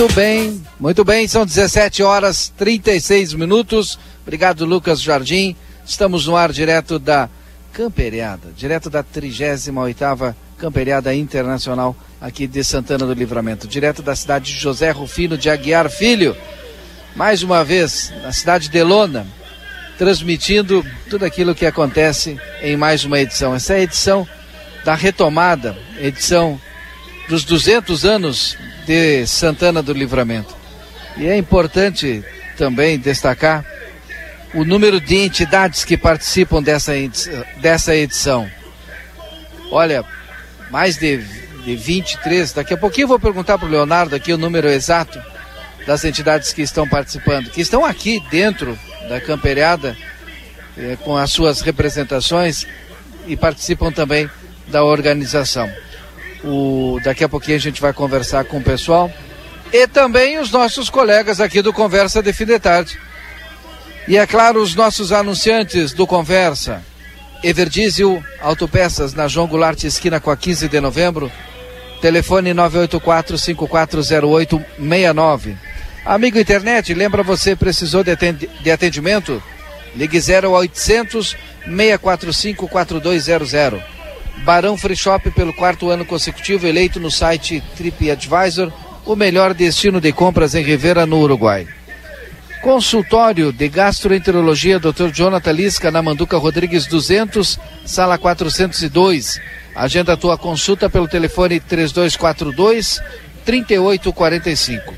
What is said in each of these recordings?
Muito bem, muito bem, são 17 horas 36 minutos. Obrigado, Lucas Jardim. Estamos no ar direto da Camperiada, direto da 38ª Camperiada Internacional aqui de Santana do Livramento, direto da cidade de José Rufino de Aguiar Filho. Mais uma vez, na cidade de Lona, transmitindo tudo aquilo que acontece em mais uma edição. Essa é a edição da retomada, edição dos 200 anos de Santana do Livramento. E é importante também destacar o número de entidades que participam dessa, dessa edição. Olha, mais de, de 23, daqui a pouquinho eu vou perguntar para o Leonardo aqui o número exato das entidades que estão participando, que estão aqui dentro da camperiada, eh, com as suas representações e participam também da organização. O, daqui a pouquinho a gente vai conversar com o pessoal. E também os nossos colegas aqui do Conversa de Fim de Tarde. E é claro, os nossos anunciantes do Conversa. Everdiesel Autopeças na João Goulart, esquina com a 15 de novembro. Telefone 984-540869. Amigo internet, lembra você precisou de atendimento? Ligue 0800 645 4200. Barão Free Shop pelo quarto ano consecutivo, eleito no site TripAdvisor, o melhor destino de compras em Rivera, no Uruguai. Consultório de Gastroenterologia Dr. Jonathan Lisca, na Manduca Rodrigues 200, sala 402. Agenda a tua consulta pelo telefone 3242 3845.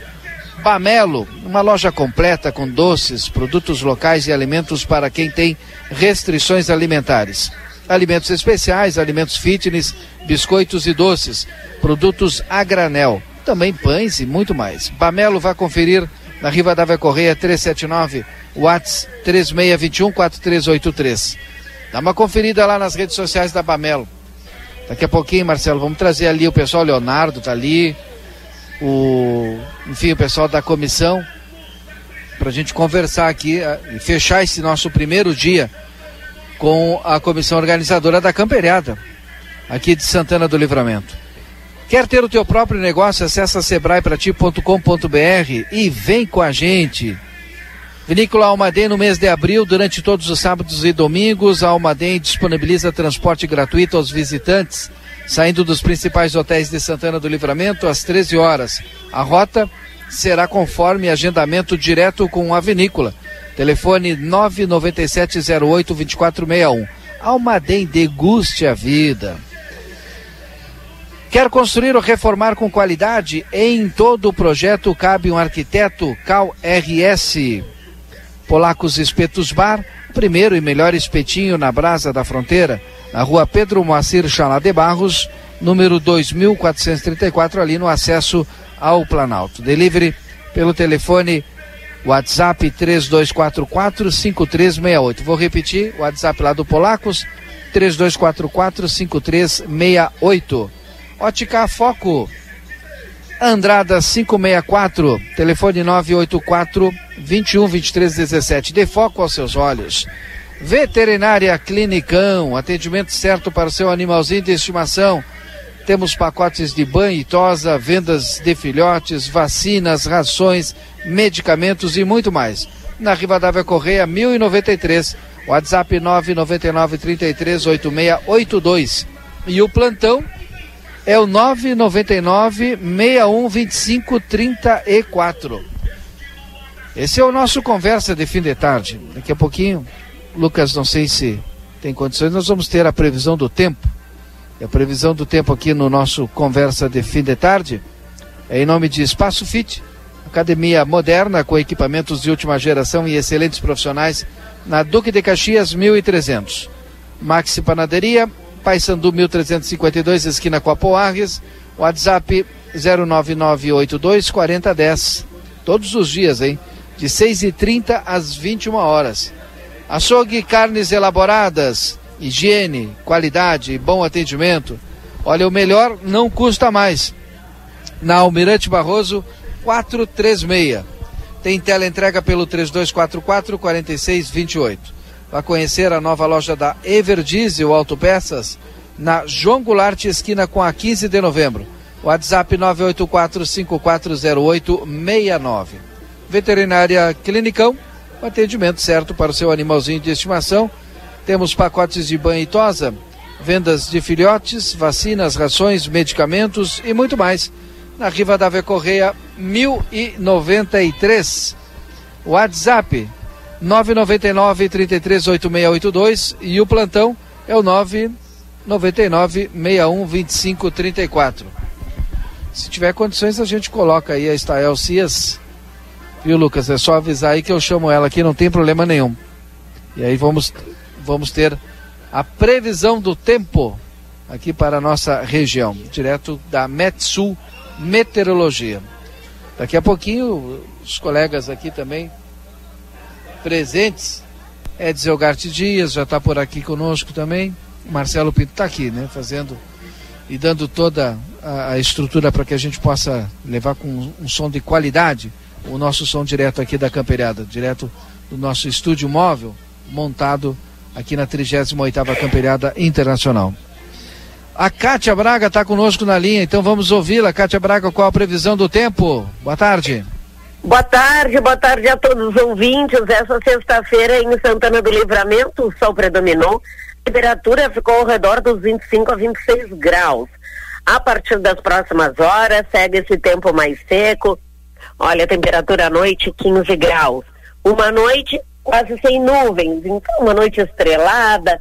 Bamelo, uma loja completa com doces, produtos locais e alimentos para quem tem restrições alimentares alimentos especiais, alimentos fitness, biscoitos e doces, produtos a granel, também pães e muito mais. Bamelo vai conferir na Riva da Correia 379, Whats 3621 4383. Dá uma conferida lá nas redes sociais da Bamelo. Daqui a pouquinho, Marcelo, vamos trazer ali o pessoal, Leonardo tá ali, o, enfim, o pessoal da comissão, para a gente conversar aqui eh, e fechar esse nosso primeiro dia com a comissão organizadora da Camperiada, aqui de Santana do Livramento. Quer ter o teu próprio negócio? Acesse sebraeprati.com.br e vem com a gente. Vinícola Almaden no mês de abril, durante todos os sábados e domingos, a Almaden disponibiliza transporte gratuito aos visitantes, saindo dos principais hotéis de Santana do Livramento às 13 horas. A rota será conforme agendamento direto com a vinícola. Telefone 997082461. Almaden deguste a vida. Quer construir ou reformar com qualidade? Em todo o projeto cabe um arquiteto Cal RS. Polacos Espetos Bar, primeiro e melhor espetinho na Brasa da Fronteira, na rua Pedro Moacir Chalá de Barros, número 2434, ali no acesso ao Planalto. Delivery pelo telefone WhatsApp 3244-5368. Vou repetir, WhatsApp lá do Polacos, 3244-5368. Ótica Foco, Andrada 564, telefone 984 21 23 17. Dê foco aos seus olhos. Veterinária Clinicão, atendimento certo para o seu animalzinho de estimação. Temos pacotes de banho e tosa, vendas de filhotes, vacinas, rações, medicamentos e muito mais. Na Rivadavia Correia 1093, WhatsApp 999 33 8682. E o plantão é o 999 6125 34. Esse é o nosso conversa de fim de tarde. Daqui a pouquinho, Lucas, não sei se tem condições, nós vamos ter a previsão do tempo a previsão do tempo aqui no nosso Conversa de Fim de Tarde é em nome de Espaço Fit, academia moderna com equipamentos de última geração e excelentes profissionais na Duque de Caxias 1300. Maxi Panaderia, Paysandu 1352, esquina Coapoarres, WhatsApp 09982 4010. Todos os dias, hein? De 6h30 às 21 horas. Açougue carnes elaboradas, higiene, qualidade bom atendimento. Olha, o melhor não custa mais. Na Almirante Barroso 436. Tem tela entrega pelo 3244 4628. Vá conhecer a nova loja da Everdiesel Autopeças na João Goulart, esquina com a 15 de novembro. WhatsApp 984-540869. Veterinária Clinicão, o atendimento certo para o seu animalzinho de estimação. Temos pacotes de banho e tosa, vendas de filhotes, vacinas, rações, medicamentos e muito mais. Na Riva da Correia, 1093. WhatsApp 999 338682 e o plantão é o 999 61 25 34. Se tiver condições, a gente coloca aí a Estael Cias. Viu, Lucas? É só avisar aí que eu chamo ela aqui, não tem problema nenhum. E aí vamos, vamos ter a previsão do tempo aqui para a nossa região, direto da Metsul Meteorologia. Daqui a pouquinho, os colegas aqui também presentes. Edson Garte Dias já está por aqui conosco também. Marcelo Pinto está aqui, né? Fazendo e dando toda a, a estrutura para que a gente possa levar com um, um som de qualidade o nosso som direto aqui da Camperiada, direto do nosso estúdio móvel, montado aqui na 38ª Camperiada Internacional. A Cátia Braga está conosco na linha, então vamos ouvi-la. Cátia Braga, qual a previsão do tempo? Boa tarde. Boa tarde, boa tarde a todos os ouvintes. Essa sexta-feira em Santana do Livramento, o sol predominou. A temperatura ficou ao redor dos 25 a 26 graus. A partir das próximas horas, segue esse tempo mais seco. Olha, a temperatura à noite 15 graus. Uma noite quase sem nuvens, então uma noite estrelada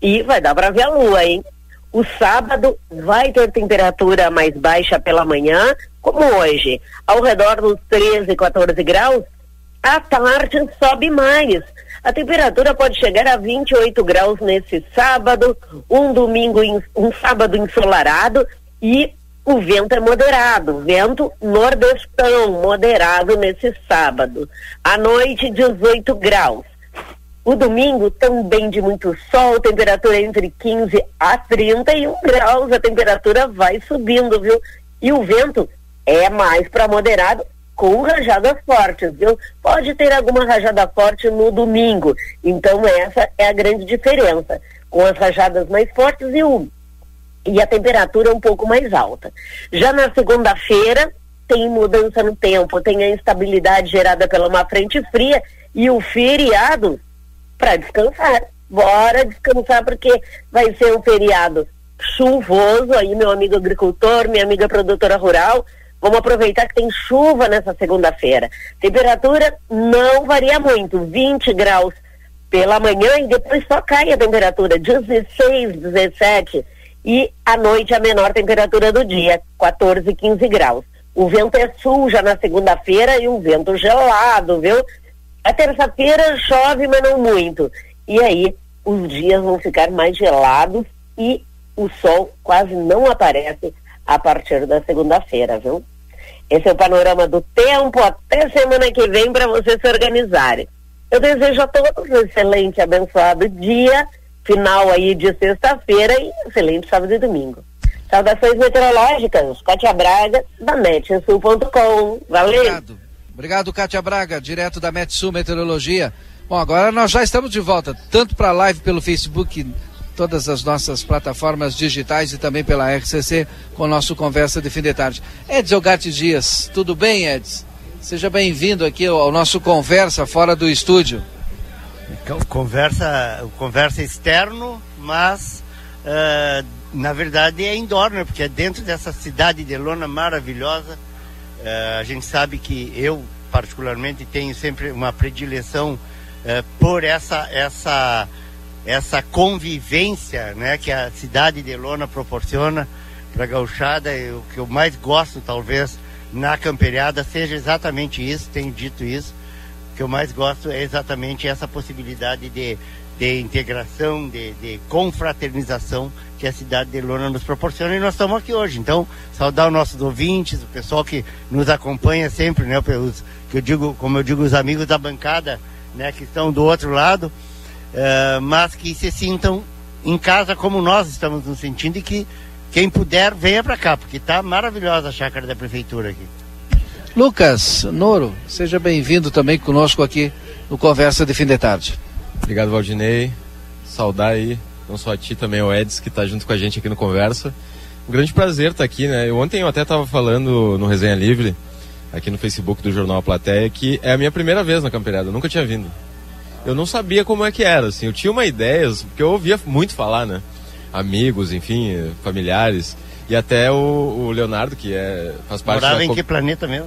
e vai dar para ver a lua, hein? O sábado vai ter temperatura mais baixa pela manhã, como hoje, ao redor dos 13, 14 graus. À tarde sobe mais. A temperatura pode chegar a 28 graus nesse sábado, um domingo, um sábado ensolarado e o vento é moderado, vento nordestão moderado nesse sábado. À noite, 18 graus. O domingo também de muito sol, temperatura entre 15 a 31 graus, a temperatura vai subindo, viu? E o vento é mais para moderado com rajadas fortes, viu? Pode ter alguma rajada forte no domingo. Então essa é a grande diferença, com as rajadas mais fortes e o e a temperatura um pouco mais alta. Já na segunda-feira tem mudança no tempo, tem a instabilidade gerada pela uma frente fria e o feriado para descansar. Bora descansar porque vai ser um feriado chuvoso aí, meu amigo agricultor, minha amiga produtora rural. Vamos aproveitar que tem chuva nessa segunda-feira. Temperatura não varia muito, 20 graus pela manhã e depois só cai a temperatura, 16, 17 e à noite a menor temperatura do dia, 14, 15 graus. O vento é sul já na segunda-feira e um vento gelado, viu? A terça-feira chove, mas não muito. E aí os dias vão ficar mais gelados e o sol quase não aparece a partir da segunda-feira, viu? Esse é o panorama do tempo até semana que vem para vocês se organizarem. Eu desejo a todos um excelente, abençoado dia, final aí de sexta-feira e excelente sábado e domingo. Saudações meteorológicas, Cátia Braga, da metsul.com. Valeu! Obrigado. Obrigado, Cátia Braga, direto da Metsul Meteorologia. Bom, agora nós já estamos de volta, tanto para a live pelo Facebook, todas as nossas plataformas digitais e também pela RCC com o nosso Conversa de Fim de Tarde. Edson Gatti Dias, tudo bem, Edson? Seja bem-vindo aqui ao nosso Conversa fora do estúdio. Conversa, conversa externo, mas uh, na verdade é indoor, né? Porque é dentro dessa cidade de lona maravilhosa Uh, a gente sabe que eu, particularmente, tenho sempre uma predileção uh, por essa, essa essa convivência né, que a cidade de Lona proporciona para a gauchada. O que eu mais gosto, talvez, na camperiada seja exatamente isso, tenho dito isso. Que eu mais gosto é exatamente essa possibilidade de, de integração, de, de confraternização que a cidade de Lona nos proporciona e nós estamos aqui hoje. Então, saudar os nossos ouvintes, o pessoal que nos acompanha sempre, né, pelos, que eu digo, como eu digo, os amigos da bancada, né, que estão do outro lado, uh, mas que se sintam em casa como nós estamos nos sentindo e que quem puder venha para cá, porque está maravilhosa a chácara da prefeitura aqui. Lucas Noro, seja bem-vindo também conosco aqui no Conversa de Fim de Tarde. Obrigado, Valdinei. Saudar aí, não só a ti, também o Eds, que está junto com a gente aqui no Conversa. Um grande prazer estar tá aqui, né? Eu, ontem eu até estava falando no Resenha Livre, aqui no Facebook do Jornal A Plateia, que é a minha primeira vez na Campeirada, eu nunca tinha vindo. Eu não sabia como é que era, assim, eu tinha uma ideia, porque eu ouvia muito falar, né? Amigos, enfim, familiares. E até o, o Leonardo, que é, faz parte Morava da... em que planeta mesmo?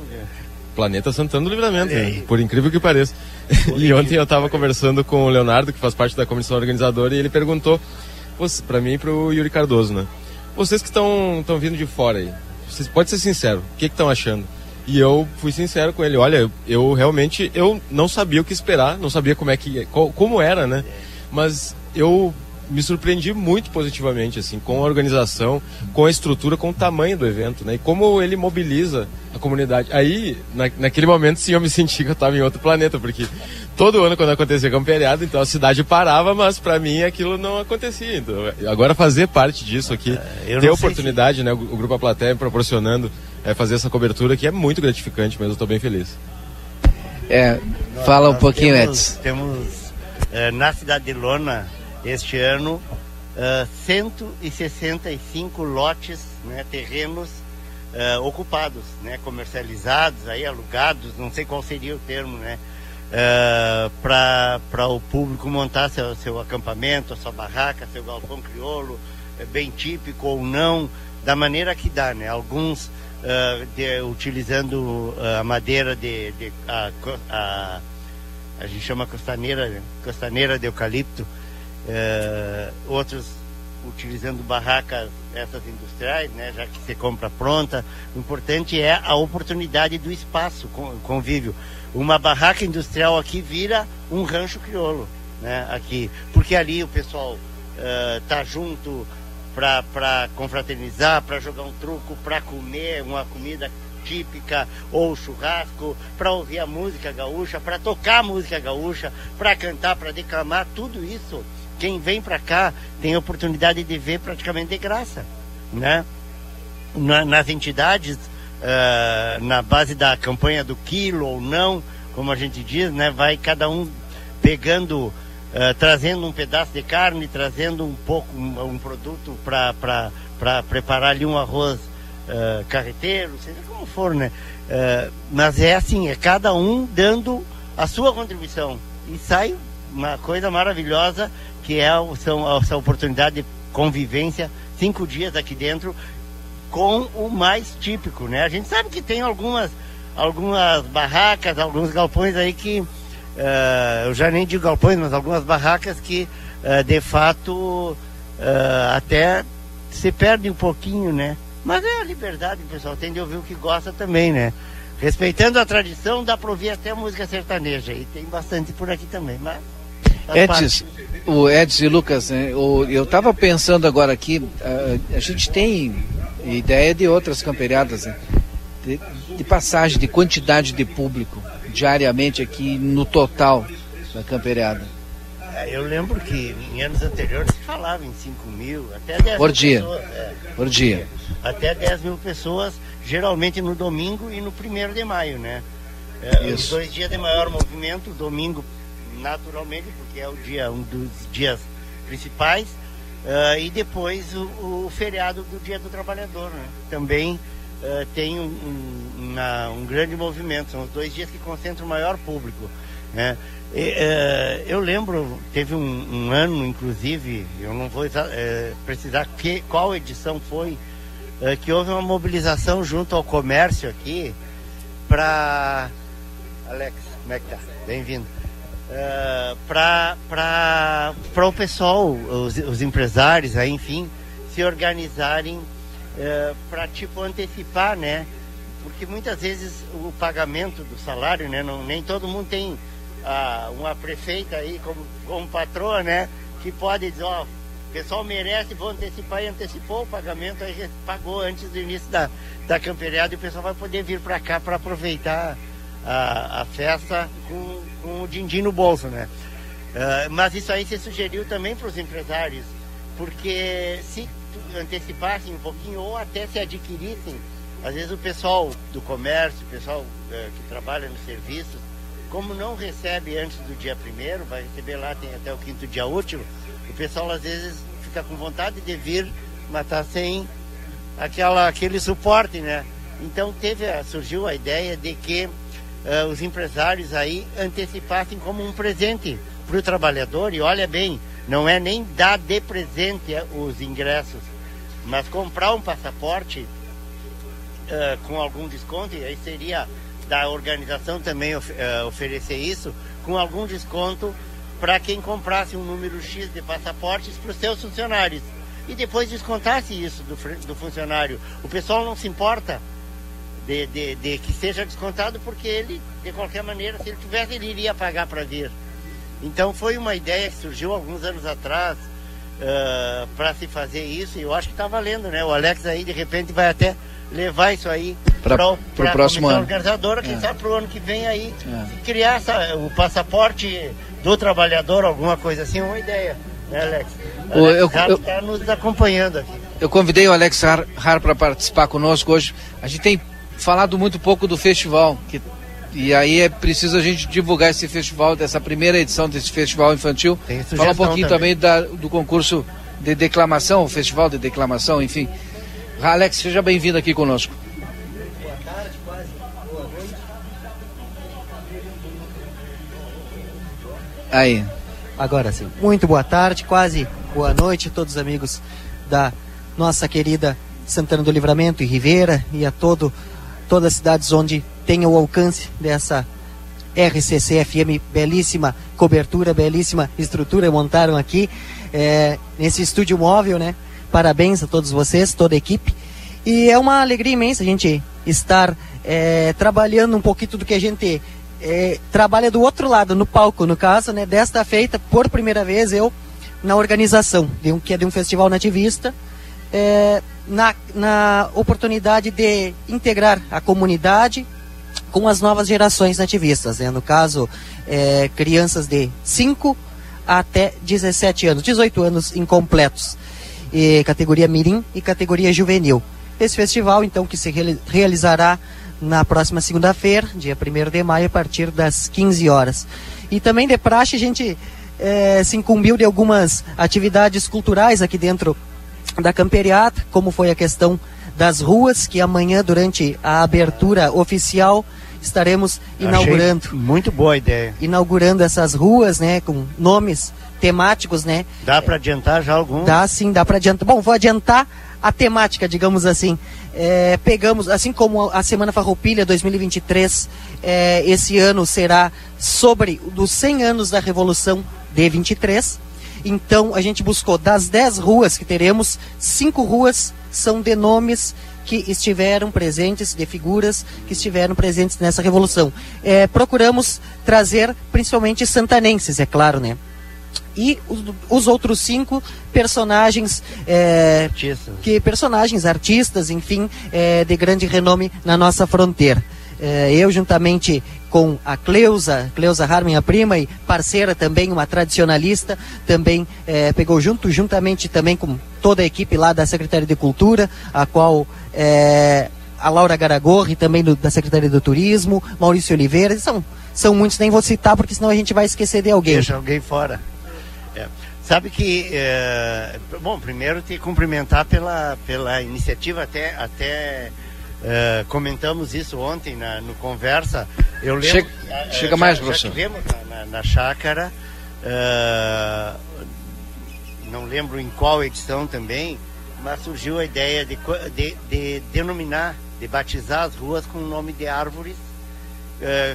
Planeta Santana do Livramento, né? por incrível que pareça. e ontem eu estava conversando com o Leonardo, que faz parte da comissão organizadora, e ele perguntou para mim e para o Yuri Cardoso, né? Vocês que estão vindo de fora aí, vocês, pode ser sincero, o que estão achando? E eu fui sincero com ele, olha, eu, eu, realmente eu não sabia o que esperar, não sabia como é que como era, né? Mas eu me surpreendi muito positivamente, assim, com a organização, com a estrutura, com o tamanho do evento, né? E como ele mobiliza a comunidade. Aí, na, naquele momento, sim, eu me senti que eu estava em outro planeta, porque todo ano, quando acontecia camperiado, então a cidade parava, mas para mim aquilo não acontecia. Então, agora fazer parte disso aqui, é, ter a oportunidade, se... né? O, o Grupo A Plateia proporcionando é, fazer essa cobertura que é muito gratificante, mas eu estou bem feliz. É, fala um pouquinho, temos, Edson. Temos é, na cidade de Lona este ano uh, 165 lotes, né, terrenos uh, ocupados, né, comercializados, aí alugados, não sei qual seria o termo, né, uh, para o público montar seu, seu acampamento, a sua barraca, seu galpão crioulo, é bem típico ou não, da maneira que dá, né, alguns uh, de, utilizando a madeira de, de a, a, a gente chama costaneira, costaneira de eucalipto, é, outros utilizando barracas essas industriais, né, já que você compra pronta. O importante é a oportunidade do espaço, convívio. Uma barraca industrial aqui vira um rancho crioulo, né, aqui, porque ali o pessoal uh, junto para confraternizar, para jogar um truco, para comer uma comida típica ou churrasco, para ouvir a música gaúcha, para tocar a música gaúcha, para cantar, para declamar, tudo isso quem vem para cá tem oportunidade de ver praticamente de graça, né? Na, nas entidades, uh, na base da campanha do quilo ou não, como a gente diz, né? Vai cada um pegando, uh, trazendo um pedaço de carne, trazendo um pouco, um, um produto para preparar ali um arroz uh, carreteiro, seja como for, né? mas é assim, é cada um dando a sua contribuição e sai uma coisa maravilhosa que é são, essa oportunidade de convivência, cinco dias aqui dentro, com o mais típico, né? A gente sabe que tem algumas, algumas barracas, alguns galpões aí que, uh, eu já nem digo galpões, mas algumas barracas que, uh, de fato, uh, até se perde um pouquinho, né? Mas é a liberdade, pessoal, tem de ouvir o que gosta também, né? Respeitando a tradição, dá para ouvir até música sertaneja, e tem bastante por aqui também, mas... Edson, o Edson e Lucas, né, o, eu estava pensando agora aqui, a, a, gente tem ideia de outras camperiadas, né, de, de, passagem, de quantidade de público diariamente aqui no total da camperiada. É, eu lembro que em anos anteriores se falava em 5 mil, até 10 Por mil dia. pessoas. É, por dia. Até 10 mil pessoas, geralmente no domingo e no primeiro de maio, né? É, os dois dias de maior movimento, domingo naturalmente, porque é o dia, um dos dias principais, uh, e depois o, o, feriado do Dia do Trabalhador, né? Também uh, tem um, um, uma, um, grande movimento, são os dois dias que concentram o maior público, né? E, uh, eu lembro, teve um, ano, inclusive, eu não vou precisar que, qual edição foi, que houve uma mobilização junto ao comércio aqui para Alex, como é que tá? Bem-vindo uh, para o pessoal, os, os, empresários, aí, enfim, se organizarem uh, para tipo antecipar, né? Porque muitas vezes o pagamento do salário, né? Não, nem todo mundo tem uh, uma prefeita aí como, como patroa, né? Que pode dizer, ó, o pessoal merece, vou antecipar e antecipou o pagamento, aí pagou antes do início da, da camperiada e o pessoal vai poder vir para cá para aproveitar a, a festa com, com o din-din no bolso, né? Uh, mas isso aí se sugeriu também para os empresários, porque se antecipassem um pouquinho ou até se adquirissem, às vezes o pessoal do comércio, o pessoal uh, que trabalha nos serviços, como não recebe antes do dia primeiro, vai receber lá, tem até o quinto dia útil, o pessoal às vezes fica com vontade de vir, mas tá sem aquela, aquele suporte, né? Então teve, surgiu a ideia de que uh, os empresários aí antecipassem como um presente para o trabalhador. E olha bem, não é nem dar de presente eh, os ingressos, mas comprar um passaporte uh, com algum desconto, e aí seria da organização também of, uh, oferecer isso, com algum desconto para quem comprasse um número X de passaportes para os seus funcionários. E depois descontasse isso do, do funcionário. O pessoal não se importa de, de, de, que seja descontado, porque ele, de qualquer maneira, se ele tivesse, ele iria pagar para vir. Então foi uma ideia que surgiu alguns anos atrás uh, para se fazer isso, e eu acho que está valendo, né? O Alex aí, de repente, vai até levar isso aí para o próximo ano. organizadora, quem é. sabe para o ano que vem aí, é. criar essa, o passaporte do trabalhador, alguma coisa assim, uma ideia, né, Alex? O, Alex eu está nos acompanhando aqui. Eu convidei o Alex Har, Har para participar conosco hoje. A gente tem falado muito pouco do festival, que, e aí é preciso a gente divulgar esse festival, dessa primeira edição desse festival infantil. Falar um pouquinho também, da, do concurso de declamação, o festival de declamação, enfim. Alex, seja bem-vindo aqui conosco. Boa tarde, quase. Boa noite. Aí. Agora sim. Muito boa tarde, quase boa noite a todos os amigos da nossa querida Santana do Livramento e Ribeira e a todo todas as cidades onde tem o alcance dessa RCC FM, belíssima cobertura, belíssima estrutura montaram aqui é, nesse estúdio móvel, né? Parabéns a todos vocês, toda a equipe. E é uma alegria imensa a gente estar é, trabalhando um pouquinho do que a gente é, trabalha do outro lado, no palco, no caso, né? Desta feita, por primeira vez, eu na organização, de um, que é de um festival nativista, é, na, na oportunidade de integrar a comunidade com as novas gerações nativistas, né? no caso, é, crianças de 5 até 17 anos, 18 anos incompletos, e categoria Mirim e categoria Juvenil. Esse festival, então, que se realizará na próxima segunda-feira, dia 1 de maio, a partir das 15 horas. E também de praxe, a gente é, se incumbiu de algumas atividades culturais aqui dentro da camperiata, como foi a questão das ruas, que amanhã, durante a abertura oficial, estaremos inaugurando. Achei muito boa ideia. Inaugurando essas ruas, né, com nomes temáticos, né? Dá para adiantar já algum? Dá sim, dá para adiantar. Bom, vou adiantar a temática, digamos assim. É, pegamos, assim como a Semana Farroupilha 2023, é, esse ano será sobre os 100 anos da Revolução de 23. Então a gente buscou das 10 ruas que teremos, cinco ruas são de nomes que estiveram presentes, de figuras que estiveram presentes nessa revolução. É, procuramos trazer principalmente santanenses, é claro, né? E os, os outros cinco personagens é, que personagens artistas, enfim, é, de grande renome na nossa fronteira. É, eu juntamente com a Cleusa, Cleusa Harman, a prima e parceira também, uma tradicionalista, também é, pegou junto, juntamente também com toda a equipe lá da Secretaria de Cultura, a qual é, a Laura Garagorri, também do, da Secretaria do Turismo, Maurício Oliveira, são, são muitos, nem vou citar, porque senão a gente vai esquecer de alguém. Deixa alguém fora. É. Sabe que, é, bom, primeiro te cumprimentar pela, pela iniciativa até, até Uh, comentamos isso ontem na, no Conversa. Eu lembro, chega, uh, chega já, mais, professor. Já tivemos na, na, na chácara, uh, não lembro em qual edição também, mas surgiu a ideia de, de, de denominar, de batizar as ruas com o nome de árvores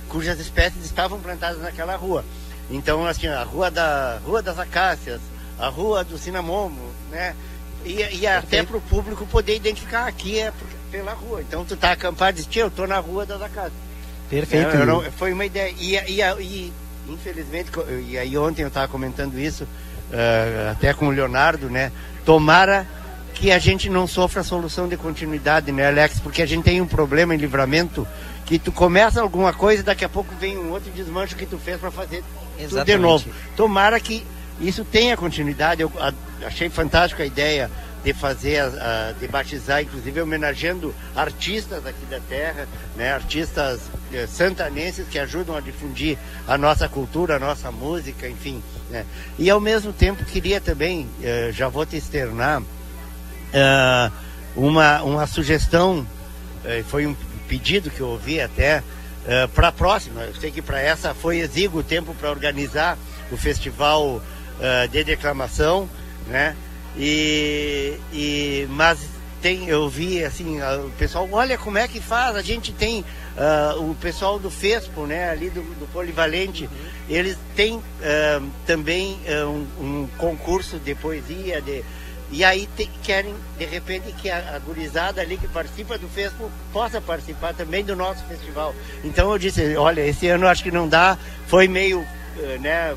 cujas espécies estavam plantadas naquela rua. Então, assim, a Rua, da, Rua das Acácias, a Rua do Cinamomo, né? E, e até para o público poder identificar aqui é pela rua. Então tu tá acampado e diz, eu tô na Rua das Acácias. Perfeito. É, não, foi uma ideia. E, e, e, infelizmente, e aí ontem eu estava comentando isso, uh, até com o Leonardo, né? Tomara que a gente não sofra a solução de continuidade, né, Alex? Porque a gente tem um problema em livramento que tu começa alguma coisa e daqui a pouco vem um outro desmancho que tu fez para fazer Exatamente. tudo de novo. Tomara que isso tenha continuidade. Eu achei fantástica a ideia de fazer, a, de batizar, inclusive homenageando artistas aqui da terra, né, artistas eh, santanenses que ajudam a difundir a nossa cultura, a nossa música, enfim. Né. E ao mesmo tempo queria também, eh, já vou te externar, eh, uma, uma sugestão, foi um pedido que eu ouvi até, para a próxima, eu sei que para essa foi exíguo o tempo para organizar o festival de declamação, né? E, e mas tem, eu vi assim, o pessoal, olha como é que faz, a gente tem uh, o pessoal do FESPO, né, ali do, do Polivalente, uhum. eles têm uh, também uh, um, um, concurso de poesia, de, e aí te, querem, de repente, que a, a gurizada ali que participa do FESPO possa participar também do nosso festival. Então eu disse, olha, esse ano acho que não dá, foi meio né,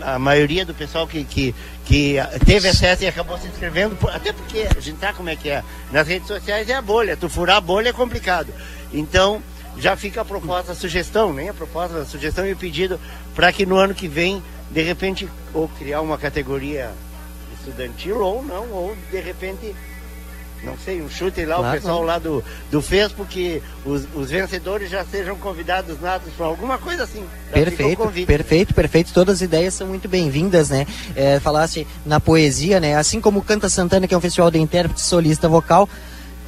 a maioria do pessoal que, que, que teve acesso e acabou se inscrevendo, até porque a gente sabe como é que é. Nas redes sociais é a bolha, tu furar a bolha é complicado. Então, já fica a proposta, a sugestão, nem a proposta, a sugestão e o pedido para que no ano que vem, de repente, ou criar uma categoria estudantil ou não, ou de repente não sei, um chute lá, claro. o pessoal lá do, do Facebook, que os, os vencedores já sejam convidados natos para alguma coisa assim. Perfeito, perfeito, perfeito. Todas as ideias são muito bem-vindas, né? É, falasse na poesia, né? Assim como Canta Santana, que é um festival de intérprete solista vocal,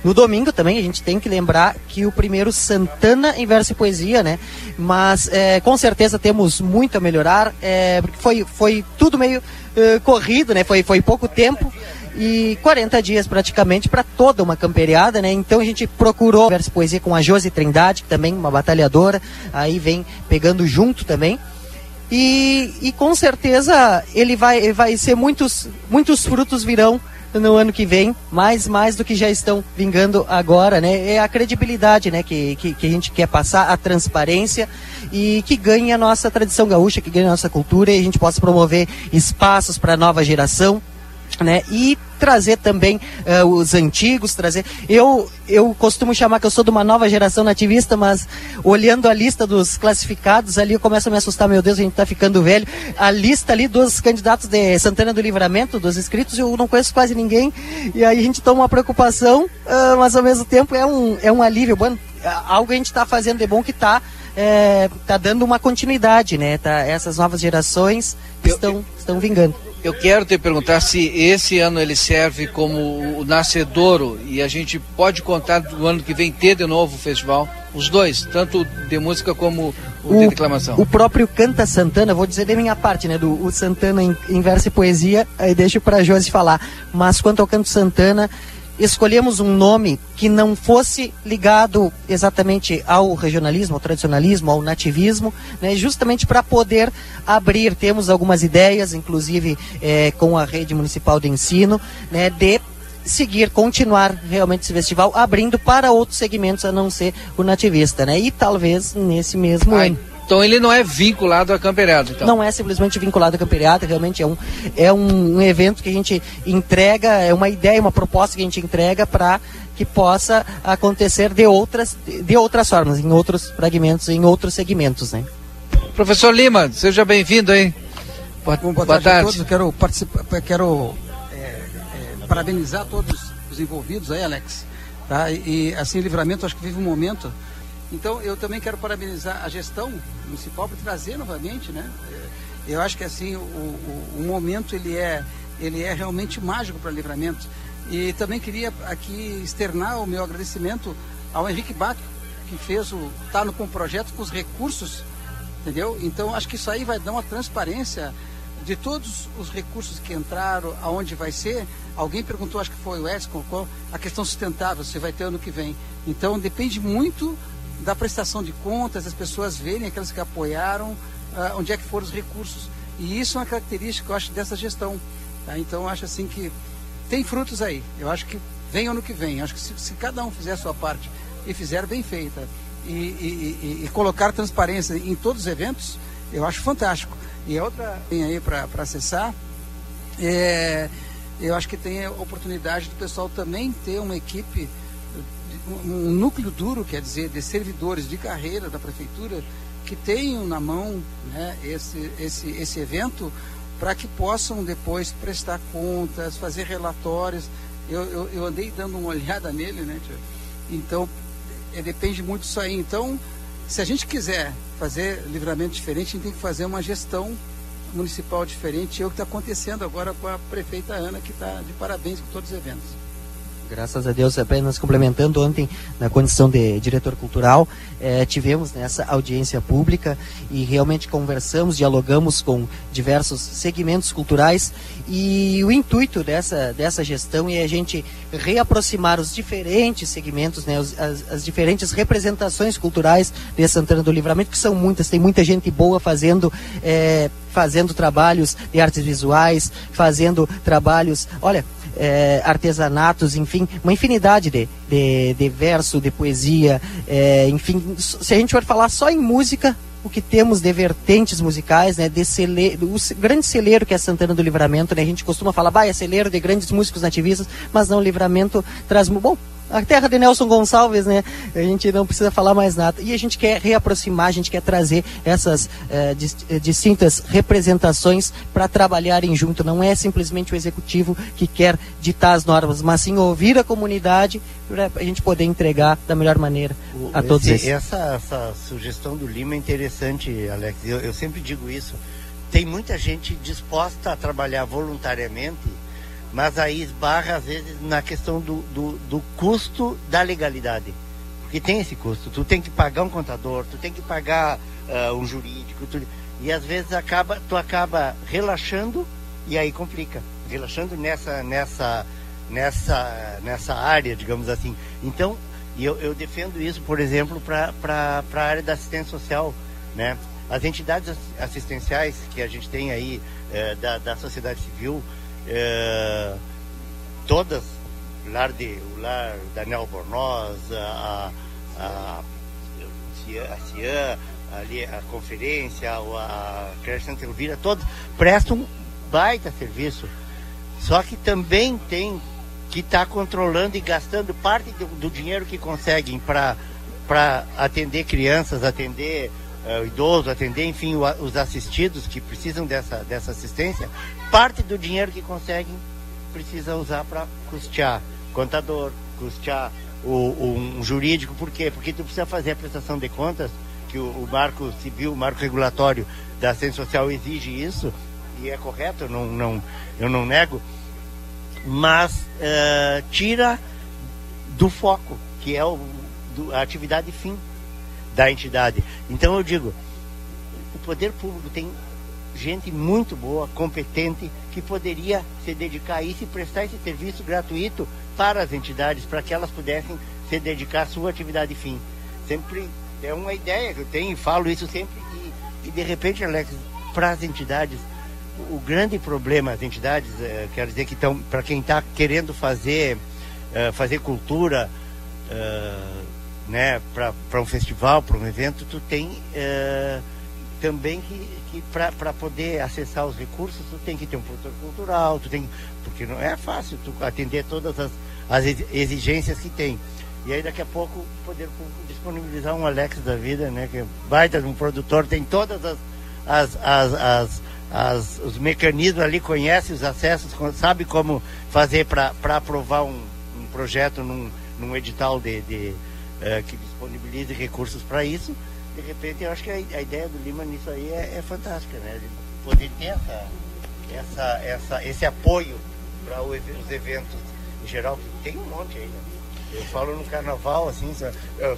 no domingo também a gente tem que lembrar que o primeiro Santana em verso e poesia, né? Mas é, com certeza temos muito a melhorar, é, porque foi, foi tudo meio uh, corrido, né? Foi, foi pouco tempo e 40 dias praticamente para toda uma camperiada, né? Então a gente procurou verso poesia com a Josi Trindade, que também uma batalhadora, aí vem pegando junto também. E, e com certeza ele vai, vai ser muitos, muitos frutos virão no ano que vem, mais mais do que já estão vingando agora, né? É a credibilidade, né, que, que, que, a gente quer passar, a transparência e que ganhe a nossa tradição gaúcha, que ganhe a nossa cultura e a gente possa promover espaços para a nova geração, né? E trazer também uh, os antigos, trazer. Eu eu costumo chamar que eu sou de uma nova geração nativista, mas olhando a lista dos classificados ali eu começo a me assustar, meu Deus, a gente está ficando velho. A lista ali dos candidatos de Santana do Livramento, dos inscritos, eu não conheço quase ninguém. E aí a gente toma uma preocupação, uh, mas ao mesmo tempo é um é um alívio. Bueno, algo a gente está fazendo de bom que está é, tá dando uma continuidade, né? Tá, essas novas gerações estão, eu, estão vingando. Eu quero te perguntar se esse ano ele serve como o nascedouro e a gente pode contar do ano que vem ter de novo o festival. Os dois, tanto de música como o, o de declamação. O próprio Canta Santana, vou dizer da minha parte, né? Do o Santana em, em verso e poesia, aí deixo para Josi falar. Mas quanto ao Canto Santana, escolhemos um nome que não fosse ligado exatamente ao regionalismo, ao tradicionalismo, ao nativismo, né, justamente para poder abrir. Temos algumas ideias, inclusive é, com a rede municipal de ensino, né, de seguir, continuar realmente esse festival, abrindo para outros segmentos a não ser o nativista, né? E talvez nesse mesmo Ai. ano. Então ele não é vinculado à camperiada, então. Não é simplesmente vinculado à camperiada, realmente é um, é um evento que a gente entrega, é uma ideia, uma proposta que a gente entrega para que possa acontecer de outras, de outras formas, em outros fragmentos, em outros segmentos, né? Professor Lima, seja bem-vindo aí. Boa, boa, boa tarde, a todos. Quero participar, quero é, é, parabenizar todos os envolvidos aí, Alex. Tá? E, e assim, Livramento, acho que vive um momento então, eu também quero parabenizar a gestão municipal por trazer novamente, né? É, eu acho que assim o, o, o momento ele é ele é realmente mágico para livramento. E também queria aqui externar o meu agradecimento ao Henrique Bach, que fez o tá no com o projeto com os recursos, entendeu? Então acho que isso aí vai dar uma transparência de todos os recursos que entraram, aonde vai ser. Alguém perguntou, acho que foi o Edson, qual a questão sustentável, se vai ter ano que vem. Então depende muito da prestação de contas, as pessoas verem aquelas que apoiaram, uh, onde é que foram os recursos. E isso é uma característica, eu acho, dessa gestão. Tá? Então, eu acho assim que tem frutos aí. Eu acho que vem ano que vem. Eu acho que se, se, cada um fizer a sua parte e fizer bem feita e, e, e, e colocar transparência em todos os eventos, eu acho fantástico. E a outra tem aí para acessar, é, eu acho que tem a oportunidade do pessoal também ter uma equipe, um núcleo duro, quer dizer, de servidores de carreira da prefeitura que tenham na mão né, esse, esse, esse evento para que possam depois prestar contas, fazer relatórios. Eu, eu, eu, andei dando uma olhada nele, né? Então, é, depende muito disso aí. Então, se a gente quiser fazer livramento diferente, a gente tem que fazer uma gestão municipal diferente. É o que está acontecendo agora com a prefeita Ana, que está de parabéns com todos os eventos. Graças a Deus, apenas complementando, ontem, na condição de diretor cultural, eh, tivemos nessa audiência pública e realmente conversamos, dialogamos com diversos segmentos culturais e o intuito dessa, dessa gestão é a gente reaproximar os diferentes segmentos, né, as, as diferentes representações culturais de Santana do Livramento, que são muitas, tem muita gente boa fazendo. Eh, fazendo trabalhos de artes visuais, fazendo trabalhos. Olha, é, artesanatos, enfim, uma infinidade de, de, de verso, de poesia, é, enfim, se a gente for falar só em música, o que temos de vertentes musicais, né, de cele, o grande celeiro que é Santana do Livramento, né, a gente costuma falar, bah, é celeiro de grandes músicos nativistas, mas não, o Livramento traz, bom, a terra de Nelson Gonçalves, né? A gente não precisa falar mais nada. E a gente quer reaproximar, a gente quer trazer essas eh distintas representações para trabalharem junto. Não é simplesmente o executivo que quer ditar as normas, mas sim ouvir a comunidade para a gente poder entregar da melhor maneira a todos Esse, esses. Essa, essa sugestão do Lima é interessante, Alex. Eu, eu sempre digo isso. Tem muita gente disposta a trabalhar voluntariamente mas aí esbarra às vezes na questão do, do, do, custo da legalidade. Porque tem esse custo, tu tem que pagar um contador, tu tem que pagar uh, um jurídico, tu, e às vezes acaba, tu acaba relaxando e aí complica. Relaxando nessa, nessa, nessa, nessa área, digamos assim. Então, eu, eu defendo isso, por exemplo, para a área da assistência social. Né? As entidades assistenciais que a gente tem aí eh, da, da sociedade civil, é, todas, lar de, o lar Daniel Bornoz, a, a, a, CIAN, ali a conferência, a Creche Elvira, todos prestam um baita serviço. Só que também tem que estar tá controlando e gastando parte do, do dinheiro que conseguem para atender crianças, atender uh, idoso, atender, enfim, o, os assistidos que precisam dessa, dessa assistência, parte do dinheiro que conseguem precisa usar para custear contador, custear o, o, um jurídico, por quê? Porque tu precisa fazer a prestação de contas, que o, o marco civil, o marco regulatório da assistência social exige isso, e é correto, eu não, não, eu não nego, mas uh, tira do foco, que é o, do, a atividade fim da entidade. Então eu digo, o poder público tem gente muito boa, competente, que poderia se dedicar a isso e prestar esse serviço gratuito para as entidades, para que elas pudessem se dedicar à sua atividade fim. Sempre é uma ideia que eu tenho e falo isso sempre. E, e de repente, Alex, para as entidades, o grande problema, as entidades, é, quero dizer que estão, para quem está querendo fazer, é, fazer cultura, é, né, para um festival, para um evento, tu tem é, também que, que para poder acessar os recursos, tu tem que ter um produtor cultural, tu tem, porque não é fácil tu atender todas as, as exigências que tem. E aí daqui a pouco poder disponibilizar um Alex da vida, né, que é baita um produtor, tem todas as, as, as, as, as os mecanismos ali, conhece os acessos, sabe como fazer para aprovar um, um projeto num, num edital de, de é, que disponibilize recursos para isso. De repente, eu acho que a, a, ideia do Lima nisso aí é, é fantástica, né? De poder ter essa, essa, essa, esse apoio para os eventos em geral, que tem um monte aí, né? Eu falo no carnaval, assim, só,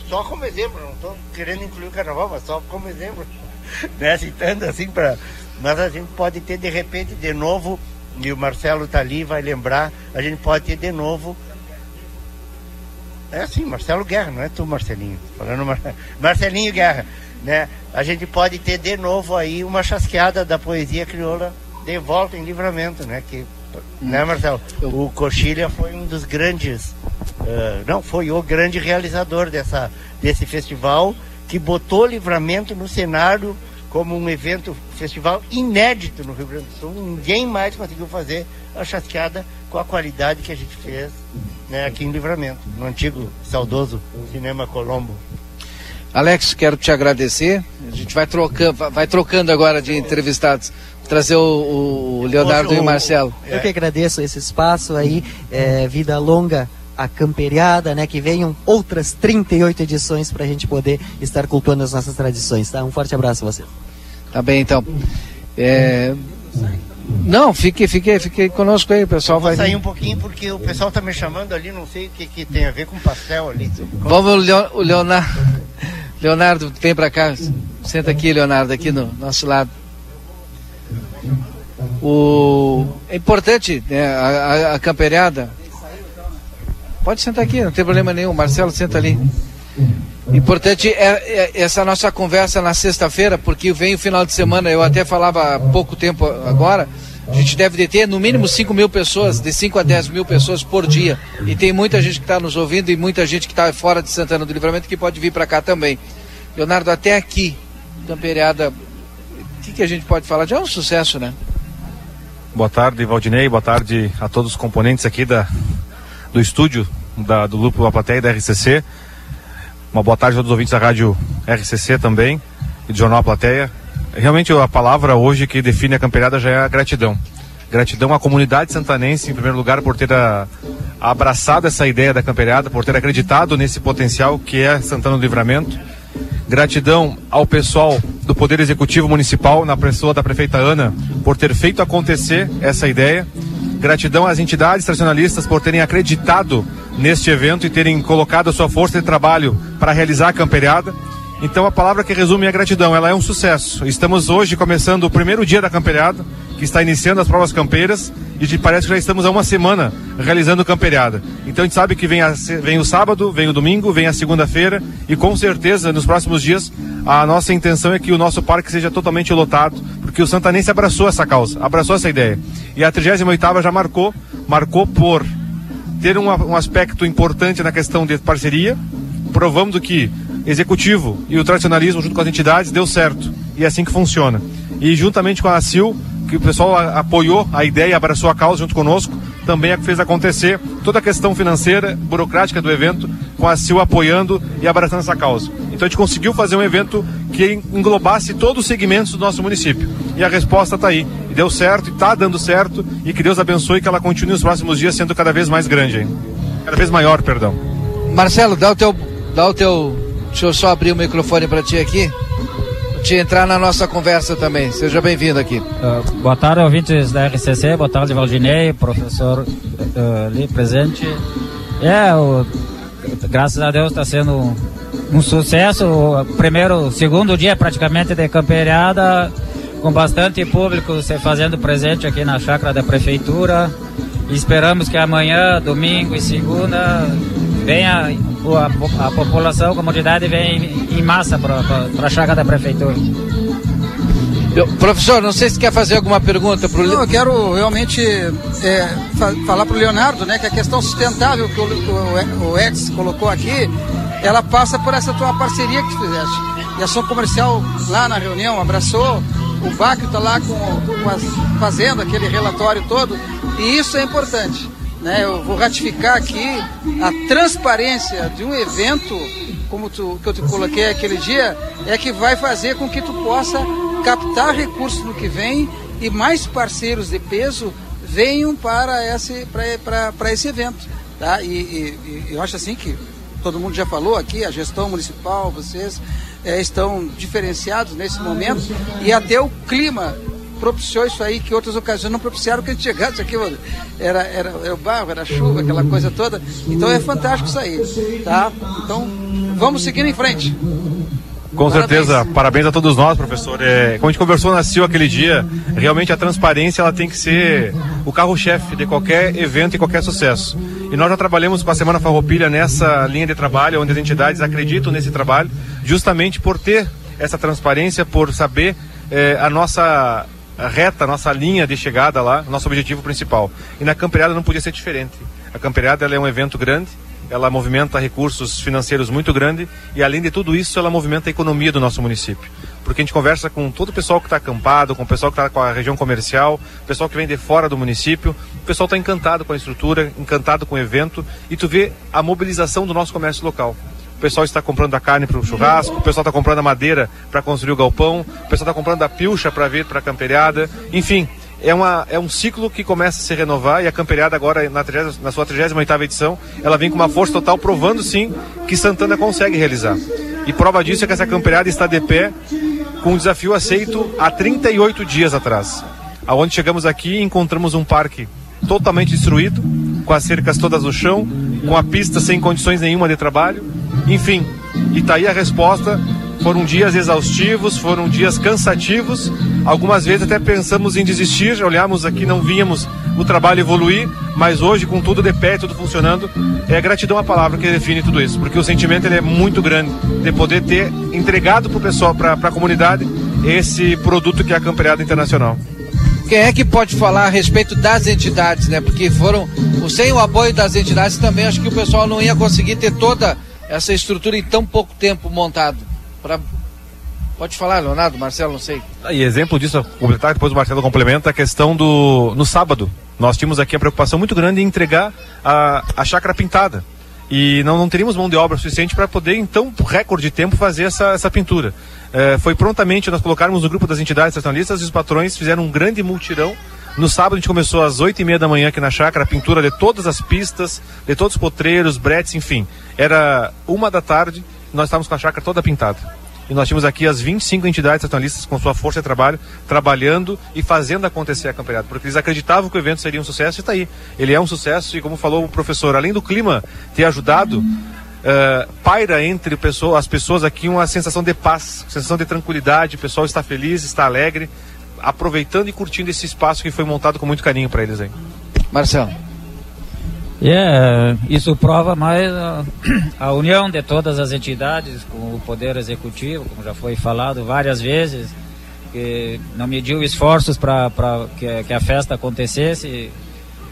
só como exemplo, não estou querendo incluir o carnaval, mas só como exemplo, né? Citando assim para. Mas a gente pode ter de repente de novo, e o Marcelo está ali, vai lembrar, a gente pode ter de novo É assim, Marcelo Guerra, não é tu, Marcelinho. Falando Mar... Marcelinho Guerra, né? A gente pode ter de novo aí uma chasqueada da poesia crioula de volta em livramento, né? Que, né, Marcelo? O Coxilha foi um dos grandes, uh, não, foi o grande realizador dessa, desse festival que botou livramento no cenário como um evento, festival inédito no Rio Grande do Sul. Ninguém mais conseguiu fazer a chasqueada com a qualidade que a gente fez né, aqui em Livramento, no antigo, saudoso Cinema Colombo. Alex, quero te agradecer. A gente vai trocando, vai trocando agora de entrevistados. Trazer o, o Leonardo Poxa, e o Marcelo. Eu que agradeço esse espaço aí, é, vida longa a camperiada, né? Que venham outras 38 edições para a gente poder estar cultuando as nossas tradições, tá? Um forte abraço a você. Tá bem, então. É... Não, fique, fique, fique conosco aí, o pessoal vai. sair um pouquinho porque o pessoal tá me chamando ali, não sei o que, que tem a ver com pastel ali. Vamos, o Leonardo. Leonardo, vem para cá. Senta aqui, Leonardo, aqui no nosso lado. O... É importante né, a, a, a camperiada. Pode sentar aqui, não tem problema nenhum. Marcelo, senta ali. Importante é, é essa nossa conversa na sexta-feira, porque vem o final de semana, eu até falava há pouco tempo agora, a gente deve ter no mínimo 5 mil pessoas, de 5 a 10 mil pessoas por dia. E tem muita gente que está nos ouvindo e muita gente que está fora de Santana do Livramento que pode vir para cá também. Leonardo, até aqui, Camperiada, o que, que a gente pode falar? Já é um sucesso, né? Boa tarde, Valdinei. Boa tarde a todos os componentes aqui da, do estúdio da, do Grupo Plateia da RCC. Uma boa tarde a todos os ouvintes da Rádio RCC também e do Jornal A Plateia. Realmente a palavra hoje que define a campeirada já é a gratidão. Gratidão à comunidade santanense, em primeiro lugar, por ter a, abraçado essa ideia da campeirada, por ter acreditado nesse potencial que é Santana do Livramento. Gratidão ao pessoal do Poder Executivo Municipal, na pessoa da prefeita Ana, por ter feito acontecer essa ideia. Gratidão às entidades tradicionalistas por terem acreditado neste evento e terem colocado a sua força de trabalho para realizar a camperiada. Então a palavra que resume é gratidão, ela é um sucesso. Estamos hoje começando o primeiro dia da camperiada, que está iniciando as provas campeiras e parece que já estamos há uma semana realizando camperiada. Então a gente sabe que vem, a, vem o sábado, vem o domingo, vem a segunda-feira e com certeza nos próximos dias a nossa intenção é que o nosso parque seja totalmente lotado, porque o Santanense abraçou essa causa, abraçou essa ideia. E a 38ª já marcou, marcou por ter um, um aspecto importante na questão de parceria, provando que executivo e o tradicionalismo junto com as entidades deu certo. E é assim que funciona. E juntamente com a ACIL, que o pessoal apoiou a ideia e abraçou a causa junto conosco, também é que fez acontecer toda a questão financeira, burocrática do evento, com a CIL apoiando e abraçando essa causa. Então a gente conseguiu fazer um evento que englobasse todos os segmentos do nosso município. E a resposta está aí. E deu certo, e está dando certo, e que Deus abençoe e que ela continue nos próximos dias sendo cada vez mais grande, hein? Cada vez maior, perdão. Marcelo, dá o teu. Dá o teu. Deixa eu só abrir o microfone para ti aqui te entrar na nossa conversa também. Seja bem-vindo aqui. Uh, boa tarde, ouvintes da RCC. Boa tarde, Valdinei, professor uh, ali presente. É, o, graças a Deus está sendo um, um, sucesso. O primeiro, segundo dia praticamente de campeirada, com bastante público se fazendo presente aqui na chácara da prefeitura. Esperamos que amanhã, domingo e segunda venha a, a população, a comunidade vem em massa para a chácara da prefeitura. Eu, professor, não sei se quer fazer alguma pergunta para o Eu quero realmente é, fa falar para o Leonardo, né, que a questão sustentável que o, o, o Ex colocou aqui, ela passa por essa tua parceria que tu fizeste. E a ação comercial lá na reunião abraçou, o Bacro está lá com, com fazendo aquele relatório todo, e isso é importante. Né? Eu vou ratificar aqui a transparência de um evento, como tu, que eu te coloquei aquele dia, é que vai fazer com que tu possa captar recursos no que vem e mais parceiros de peso venham para esse, para esse evento. Tá? E, e, e, eu acho assim que todo mundo já falou aqui, a gestão municipal, vocês é, estão diferenciados nesse momento e até o clima propiciou isso aí que outras ocasiões não propiciaram que a gente chegasse aqui, era, era, era o barro, era a chuva, aquela coisa toda. Então é fantástico isso aí, tá? Então vamos seguir em frente. Com certeza, parabéns a todos nós, professor. É, como a gente conversou na CIO aquele dia, realmente a transparência ela tem que ser o carro-chefe de qualquer evento e qualquer sucesso. E nós já trabalhamos com a Semana Farroupilha nessa linha de trabalho, onde as entidades acreditam nesse trabalho, justamente por ter essa transparência, por saber é, a nossa reta, nossa linha de chegada lá, nosso objetivo principal. E na Camperiada não podia ser diferente. A Camperiada é um evento grande, ela movimenta recursos financeiros muito grande e além de tudo isso ela movimenta a economia do nosso município porque a gente conversa com todo o pessoal que está acampado, com o pessoal que está com a região comercial, pessoal que vem de fora do município, o pessoal está encantado com a estrutura, encantado com o evento e tu vê a mobilização do nosso comércio local. O pessoal está comprando a carne para o churrasco, o pessoal está comprando a madeira para construir o galpão, o pessoal está comprando a pilcha para vir para a camperiada, enfim, é, uma, é um ciclo que começa a se renovar e a Camperiada agora, na, 30, na sua 38ª edição, ela vem com uma força total, provando sim que Santana consegue realizar. E prova disso é que essa Camperiada está de pé com um desafio aceito há 38 dias atrás. Aonde chegamos aqui encontramos um parque totalmente destruído, com as cercas todas no chão, com a pista sem condições nenhuma de trabalho. Enfim, e tá aí a resposta foram dias exaustivos, foram dias cansativos. Algumas vezes até pensamos em desistir, olhamos aqui, não víamos o trabalho evoluir, mas hoje, com tudo de pé, tudo funcionando, é gratidão a palavra que define tudo isso, porque o sentimento ele é muito grande de poder ter entregado para o pessoal, para a comunidade, esse produto que é a Camperiada Internacional. Quem é que pode falar a respeito das entidades, né? Porque foram, sem o apoio das entidades também, acho que o pessoal não ia conseguir ter toda essa estrutura em tão pouco tempo montado. Pra... Pode falar, Leonardo, Marcelo, não sei. E exemplo disso, completar, depois o Marcelo complementa a questão do. No sábado, nós tínhamos aqui a preocupação muito grande em entregar a, a chácara pintada. E não, não teríamos mão de obra suficiente para poder, então, recorde de tempo, fazer essa, essa pintura. É, foi prontamente nós colocarmos no grupo das entidades nacionalistas e os patrões fizeram um grande multirão no sábado a gente começou às oito e meia da manhã aqui na chácara, a pintura de todas as pistas, de todos os potreiros, bretes, enfim. Era uma da tarde, nós estávamos com a chácara toda pintada. E nós tínhamos aqui as 25 entidades nacionalistas com sua força de trabalho, trabalhando e fazendo acontecer a campeonato, porque eles acreditavam que o evento seria um sucesso e está aí. Ele é um sucesso e, como falou o professor, além do clima ter ajudado, uh, paira entre pessoa, as pessoas aqui uma sensação de paz, sensação de tranquilidade, o pessoal está feliz, está alegre, aproveitando e curtindo esse espaço que foi montado com muito carinho para eles aí. Marcelo. Yeah, isso prova mais a, a, união de todas as entidades com o Poder Executivo, como já foi falado várias vezes, que não mediu esforços para que, que, a festa acontecesse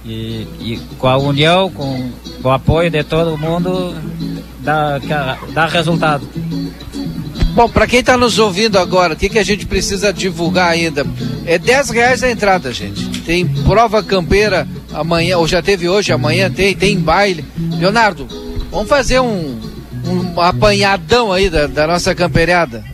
e, e, com a união, com, com, o apoio de todo mundo, dá, dá resultado. Bom, para quem está nos ouvindo agora, o que, que a gente precisa divulgar ainda? É 10 reais a entrada, gente. Tem prova campeira amanhã, ou já teve hoje, amanhã tem, tem baile. Leonardo, vamos fazer um, um apanhadão aí da, da nossa campeirada.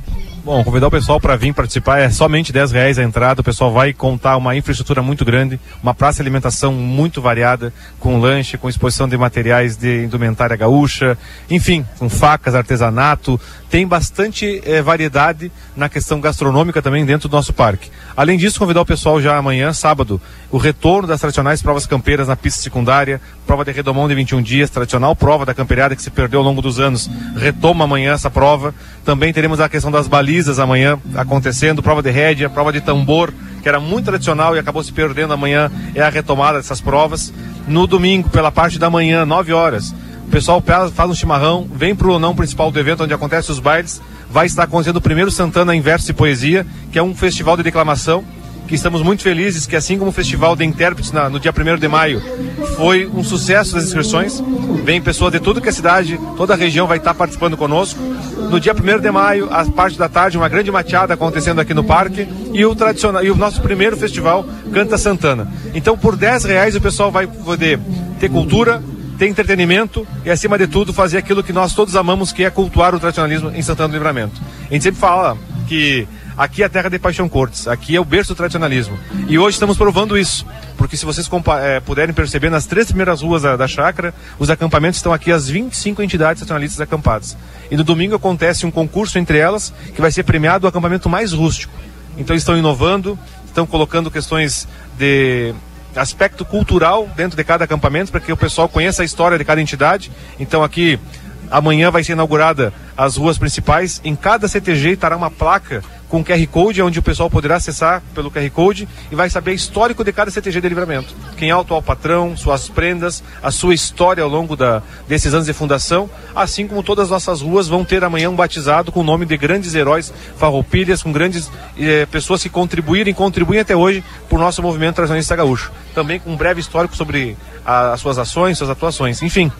Bom, convidar o pessoal para vir participar é somente 10 reais a entrada. O pessoal vai contar uma infraestrutura muito grande, uma praça de alimentação muito variada, com lanche, com exposição de materiais de indumentária gaúcha, enfim, com facas, artesanato. Tem bastante eh, variedade na questão gastronômica também dentro do nosso parque. Além disso, convidar o pessoal já amanhã, sábado, o retorno das tradicionais provas campeiras na pista secundária, prova de redomão de 21 dias, tradicional prova da campeirada que se perdeu ao longo dos anos, retoma amanhã essa prova. Também teremos a questão das amanhã acontecendo, prova de rédea, prova de tambor, que era muito tradicional e acabou se perdendo amanhã, é a retomada dessas provas. No domingo, pela parte da manhã, 9 horas, o pessoal faz um chimarrão, vem para o não principal do evento, onde acontecem os bailes. Vai estar acontecendo o primeiro Santana em Verso e Poesia, que é um festival de declamação que estamos muito felizes que assim como o Festival de Intérpretes na, no dia 1 de maio foi um sucesso das inscrições, vem pessoas de toda que a cidade, toda a região vai estar participando conosco. No dia 1 de maio, a parte da tarde, uma grande mateada acontecendo aqui no parque e o tradicional e o nosso primeiro festival Canta Santana. Então por 10 reais o pessoal vai poder ter cultura, ter entretenimento e, acima de tudo, fazer aquilo que nós todos amamos, que é cultuar o tradicionalismo em Santana do Livramento. A gente sempre fala que aqui é a terra de Paixão Cortes, aqui é o berço do tradicionalismo. E hoje estamos provando isso, porque se vocês é, puderem perceber, nas três primeiras ruas da, da chácara, os acampamentos estão aqui as 25 entidades tradicionalistas acampadas. E no domingo acontece um concurso entre elas, que vai ser premiado o acampamento mais rústico. Então estão inovando, estão colocando questões de aspecto cultural dentro de cada acampamento para que o pessoal conheça a história de cada entidade. Então aqui Amanhã vai ser inaugurada as ruas principais. Em cada CTG estará uma placa com QR Code, onde o pessoal poderá acessar pelo QR Code e vai saber o histórico de cada CTG de livramento. Quem é o atual patrão, suas prendas, a sua história ao longo da, desses anos de fundação, assim como todas as nossas ruas vão ter amanhã um batizado com o nome de grandes heróis farroupilhas, com grandes eh, pessoas que contribuíram e contribuem até hoje por nosso movimento tradicionalista gaúcho. Também com um breve histórico sobre a, as suas ações, suas atuações. Enfim,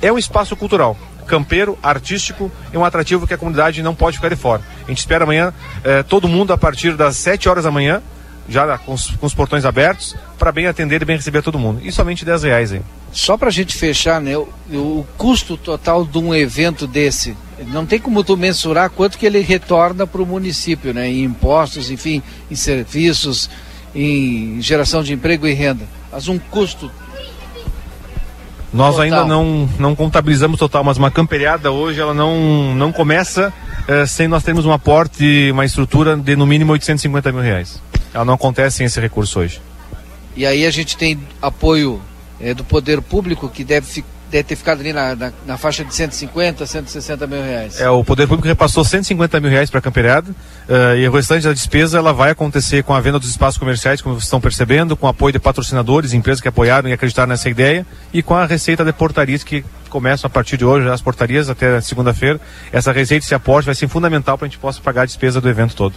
é um espaço cultural campeiro, artístico e um atrativo que a comunidade não pode ficar de fora. A gente espera amanhã eh, todo mundo a partir das 7 horas da manhã, já com os, com os portões abertos, para bem atender e bem receber todo mundo. E somente 10 reais aí. Só para a gente fechar, né, o, o, custo total de um evento desse, não tem como tu mensurar quanto que ele retorna para o município, né, em impostos, enfim, em serviços, em geração de emprego e renda. Mas um custo nós total. ainda não, não contabilizamos total, mas uma camperiada hoje ela não, não começa eh, sem nós termos um aporte, uma estrutura de no mínimo 850 mil reais. Ela não acontece sem esse recurso hoje. E aí a gente tem apoio eh, do poder público que deve ficar deve ter ficado ali na, na, na, faixa de 150, 160 mil reais. É, o Poder Público repassou 150 mil reais para a Camperiada uh, e o restante da despesa ela vai acontecer com a venda dos espaços comerciais, como vocês estão percebendo, com apoio de patrocinadores, empresas que apoiaram e acreditaram nessa ideia e com a receita de portarias que começam a partir de hoje, as portarias até segunda-feira. Essa receita, esse aporte vai ser fundamental para a gente possa pagar a despesa do evento todo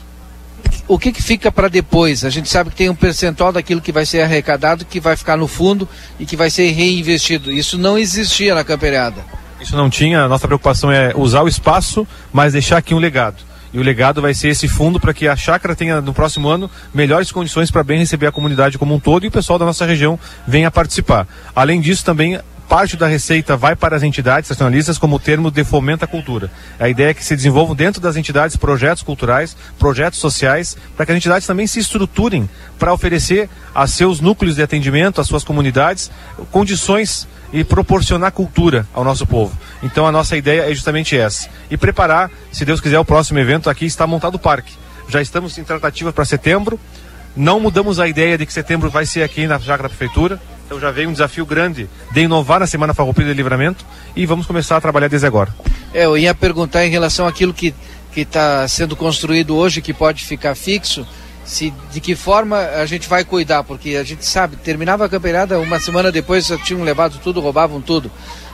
o que, que fica para depois? A gente sabe que tem um percentual daquilo que vai ser arrecadado que vai ficar no fundo e que vai ser reinvestido. Isso não existia na camperiada. Isso não tinha. A nossa preocupação é usar o espaço, mas deixar aqui um legado. E o legado vai ser esse fundo para que a chácara tenha no próximo ano melhores condições para bem receber a comunidade como um todo e o pessoal da nossa região venha participar. Além disso, também parte da receita vai para as entidades nacionalistas como termo de fomento à cultura. A ideia é que se desenvolvam dentro das entidades projetos culturais, projetos sociais, para que as entidades também se estruturem para oferecer a seus núcleos de atendimento, às suas comunidades, condições e proporcionar cultura ao nosso povo. Então a nossa ideia é justamente essa. E preparar, se Deus quiser, o próximo evento aqui está montado o parque. Já estamos em tratativa para setembro. Não mudamos a ideia de que setembro vai ser aqui na Chácara Prefeitura. Então já veio um desafio grande de inovar na Semana Farroupilha de Livramento e vamos começar a trabalhar desde agora. É, eu ia perguntar em relação àquilo que está sendo construído hoje, que pode ficar fixo, se de que forma a gente vai cuidar, porque a gente sabe, terminava a campeirada, uma semana depois já tinham levado tudo, roubavam tudo.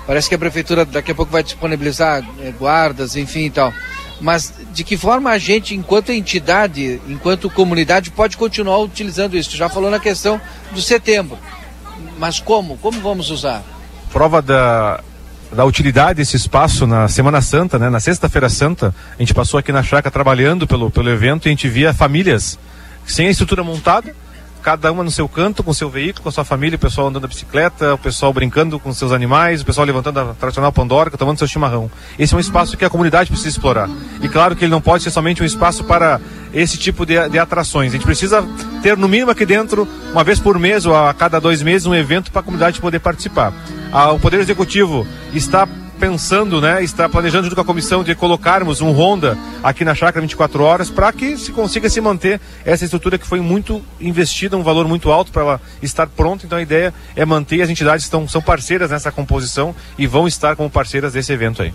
Parece que a prefeitura daqui a pouco vai disponibilizar é, guardas, enfim e tal. Mas de que forma a gente, enquanto entidade, enquanto comunidade, pode continuar utilizando isso? Tu já falou na questão do setembro. Mas como? Como vamos usar? Prova da, da utilidade desse espaço na Semana Santa, né? Na Sexta-feira Santa, a gente passou aqui na chácara trabalhando pelo, pelo evento e a gente via famílias sem a estrutura montada, cada uma no seu canto, com seu veículo, com a sua família, o pessoal andando de bicicleta, o pessoal brincando com seus animais, o pessoal levantando a tradicional pandora, tomando seu chimarrão. Esse é um espaço que a comunidade precisa explorar. E claro que ele não pode ser somente um espaço para esse tipo de, de atrações. A gente precisa ter, no mínimo aqui dentro, uma vez por mês ou a cada dois meses, um evento para a comunidade poder participar. Ah, o Poder Executivo está pensando, né, está planejando junto com a comissão de colocarmos um Honda aqui na chácara 24 horas para que se consiga se manter essa estrutura que foi muito investida, um valor muito alto para ela estar pronta. Então a ideia é manter as entidades estão são parceiras nessa composição e vão estar como parceiras desse evento aí.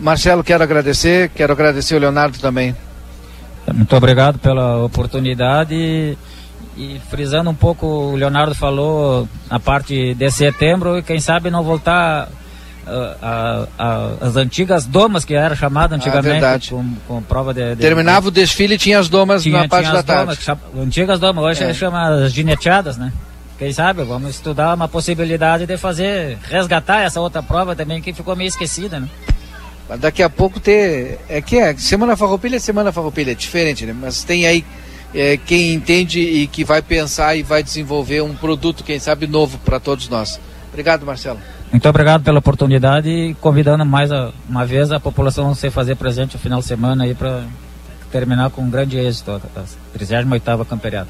Marcelo, quero agradecer, quero agradecer o Leonardo também. Muito obrigado pela oportunidade e, frisando um pouco, o Leonardo falou na parte de setembro e quem sabe não voltar a, a, as antigas domas que era chamada ah, antigamente ah, com, com, prova de, de terminava de... o desfile e tinha as domas tinha, na parte da tarde. domas, antigas domas hoje é. chama as gineteadas né? Quem sabe vamos estudar uma possibilidade de fazer resgatar essa outra prova também que ficou meio esquecida né? Mas daqui a pouco ter é que é semana farroupilha é semana farroupilha é diferente né? Mas tem aí é, quem entende e que vai pensar e vai desenvolver um produto quem sabe novo para todos nós. Obrigado Marcelo muito obrigado pela oportunidade e convidando mais a, uma vez a população a se fazer presente no final de semana aí para terminar com um grande êxito a 38ª Camperiada.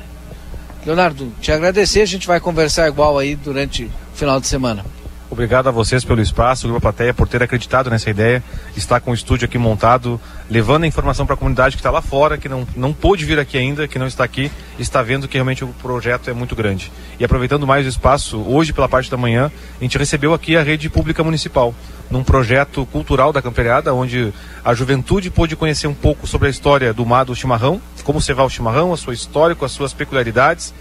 Leonardo, te agradecer, a gente vai conversar igual aí durante o final de semana. Obrigado a vocês pelo espaço, Grupo Plateia, por ter acreditado nessa ideia, estar com o estúdio aqui montado, levando a informação para a comunidade que está lá fora, que não, não pôde vir aqui ainda, que não está aqui, está vendo que realmente o projeto é muito grande. E aproveitando mais o espaço, hoje pela parte da manhã, a gente recebeu aqui a rede pública municipal, num projeto cultural da Camperiada, onde a juventude pôde conhecer um pouco sobre a história do mar do chimarrão, como se vai o chimarrão, a sua história, com as suas peculiaridades,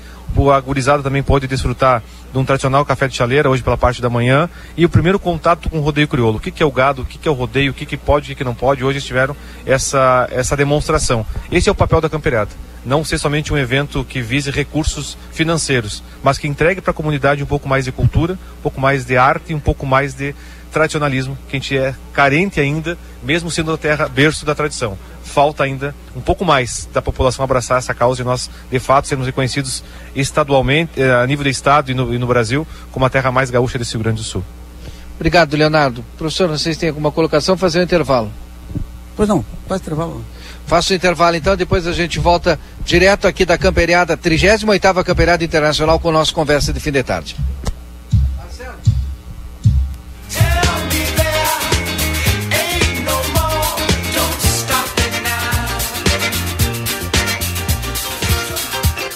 a gurizada também pode desfrutar de um tradicional café de chaleira hoje pela parte da manhã e o primeiro contato com o rodeio crioulo. O que, que é o gado, o que, que é o rodeio, o que, que pode o que não pode. Hoje tiveram essa, essa demonstração. Esse é o papel da campeirada. Não ser somente um evento que vise recursos financeiros, mas que entregue para a comunidade um pouco mais de cultura, um pouco mais de arte e um pouco mais de tradicionalismo, que a gente é carente ainda, mesmo sendo a terra berço da tradição falta ainda um pouco mais da população abraçar essa causa e nós, de fato, sermos reconhecidos estadualmente, eh, a nível do Estado e no, e no Brasil, como a terra mais gaúcha desse Rio Grande do Sul. Obrigado, Leonardo. Professor, vocês têm alguma colocação? Fazer um intervalo. Pois não, faz intervalo. Faça o intervalo então, depois a gente volta direto aqui da Camperiada, 38ª Camperiada Internacional com o nosso Conversa de Fim de Tarde.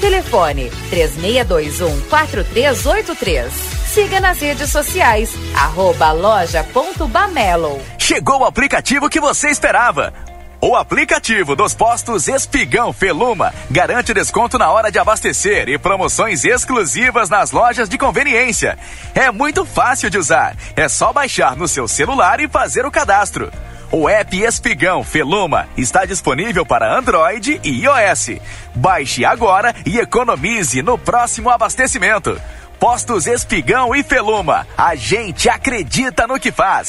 Telefone 3621 4383. Siga nas redes sociais, arroba loja.bamelo. Chegou o aplicativo que você esperava. O aplicativo dos postos Espigão Feluma garante desconto na hora de abastecer e promoções exclusivas nas lojas de conveniência. É muito fácil de usar. É só baixar no seu celular e fazer o cadastro. O app Espigão Feluma está disponível para Android e iOS. Baixe agora e economize no próximo abastecimento. Postos Espigão e Feluma. A gente acredita no que faz.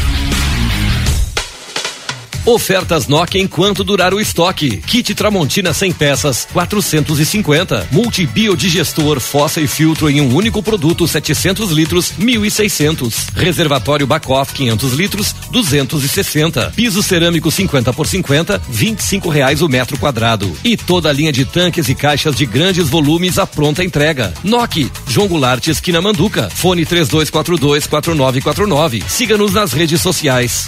Ofertas Nokia enquanto durar o estoque. Kit Tramontina 100 peças, 450. Multibiodigestor, fossa e filtro em um único produto, 700 litros, 1.600. Reservatório Bacoff 500 litros, 260. Piso cerâmico 50 por 50, 25 reais o metro quadrado. E toda a linha de tanques e caixas de grandes volumes à pronta entrega. Nokia, João Goulart, esquina Manduca. Fone 3242 4949. Siga-nos nas redes sociais.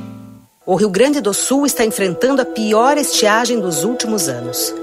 O Rio Grande do Sul está enfrentando a pior estiagem dos últimos anos.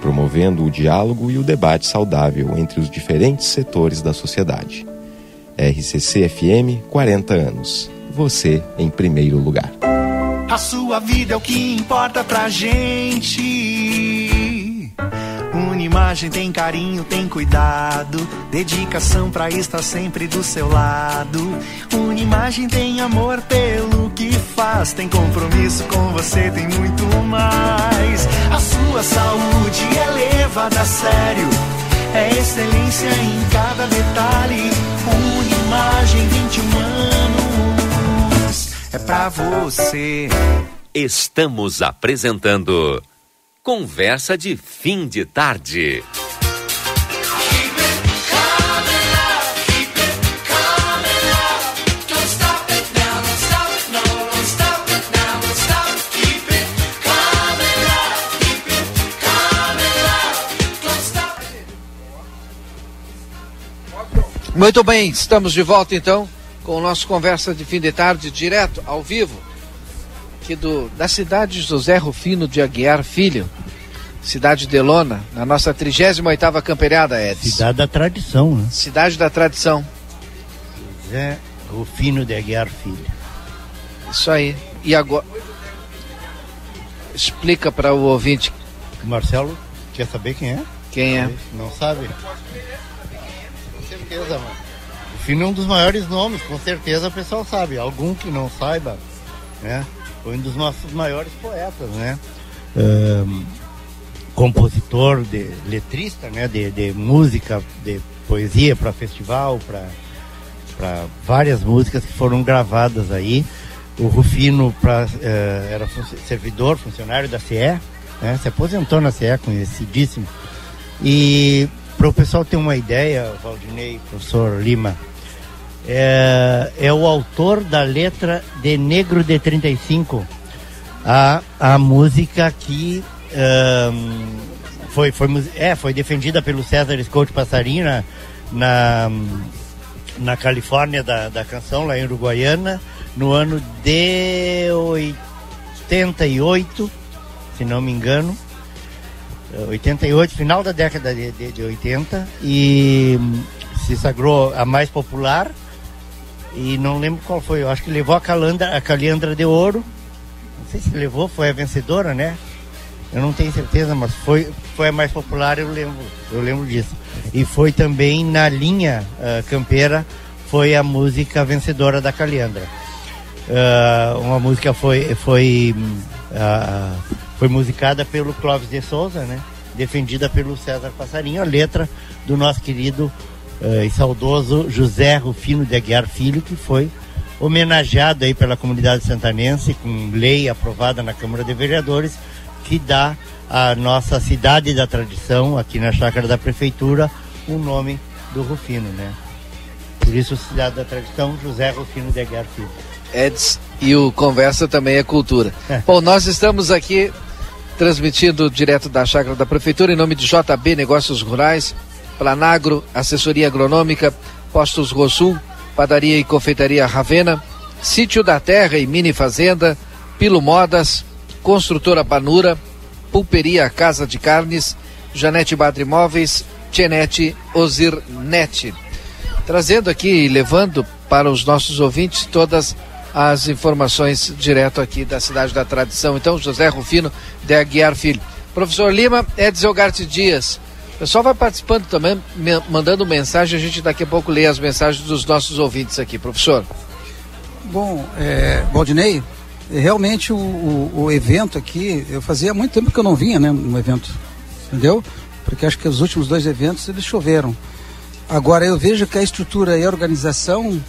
promovendo o diálogo e o debate saudável entre os diferentes setores da sociedade. RCC FM 40 anos. Você em primeiro lugar. A sua vida é o que importa pra gente. Unimagem tem carinho, tem cuidado, dedicação pra estar sempre do seu lado. Unimagem tem amor pelo que faz, tem compromisso com você, tem muito mais. A sua saúde é levada a sério, é excelência em cada detalhe. Unimagem 21 anos, é pra você. Estamos apresentando Conversa de fim de tarde. Muito bem, estamos de volta então com o nosso conversa de fim de tarde direto ao vivo aqui do, da cidade de José Rufino de Aguiar Filho, cidade de Lona, na nossa 38ª camperiada, Edson. Cidade da tradição, né? Cidade da tradição. José Rufino de Aguiar Filho. Isso aí. E agora explica para o ouvinte. Marcelo quer saber quem é? Quem é? Não sabe? Certeza, mano. Rufino é um dos maiores nomes, com certeza o pessoal sabe. Algum que não saiba, né? Foi um dos nossos maiores poetas, né? Um, compositor, de, letrista, né? De, de música, de poesia para festival, para várias músicas que foram gravadas aí. O Rufino pra, uh, era fun servidor, funcionário da CE, né? se aposentou na CE, conhecidíssimo E para o pessoal ter uma ideia, Valdinei, professor Lima, é, é o autor da letra de Negro de 35, a, a música que um, foi, foi, é, foi defendida pelo César Scott Passarina na, na Califórnia da, da canção, lá em Uruguaiana, no ano de 88, se não me engano. 88, final da década de, de, de 80, e se sagrou a mais popular. E não lembro qual foi, eu acho que levou a Calandra, a Caliandra de Ouro. Não sei se levou, foi a vencedora, né? Eu não tenho certeza, mas foi, foi a mais popular, eu lembro, eu lembro disso. E foi também na linha uh, campeira, foi a música vencedora da Caliandra. Uh, uma música foi, foi, uh, foi musicada pelo Clóvis de Souza, né? Defendida pelo César Passarinho, a letra do nosso querido uh, e saudoso José Rufino de Aguiar Filho, que foi homenageado aí pela comunidade santanense com lei aprovada na Câmara de Vereadores que dá à nossa cidade da tradição, aqui na chácara da prefeitura, o nome do Rufino, né? Por isso, Cidade da Tradição, José Rufino de Aguiar Filho. Eds e o Conversa também é cultura. É. Bom, nós estamos aqui transmitindo direto da chácara da prefeitura em nome de JB Negócios Rurais, Planagro, Assessoria Agronômica, Postos Rosul, Padaria e Confeitaria Ravena, Sítio da Terra e Mini Fazenda, Pilo Modas, Construtora Panura, Pulperia Casa de Carnes, Janete Badre Imóveis, Tienete Ozirnet. Trazendo aqui e levando para os nossos ouvintes todas as informações direto aqui da cidade da tradição. Então, José Rufino de Aguiar Filho. Professor Lima, Edson Garte Dias. O pessoal vai participando também, mandando mensagem. A gente daqui a pouco lê as mensagens dos nossos ouvintes aqui, professor. Bom, é, Valdinei, realmente o, o, o, evento aqui, eu fazia muito tempo que eu não vinha, né, no evento, entendeu? Porque acho que os últimos dois eventos eles choveram. Agora eu vejo que a estrutura e a organização,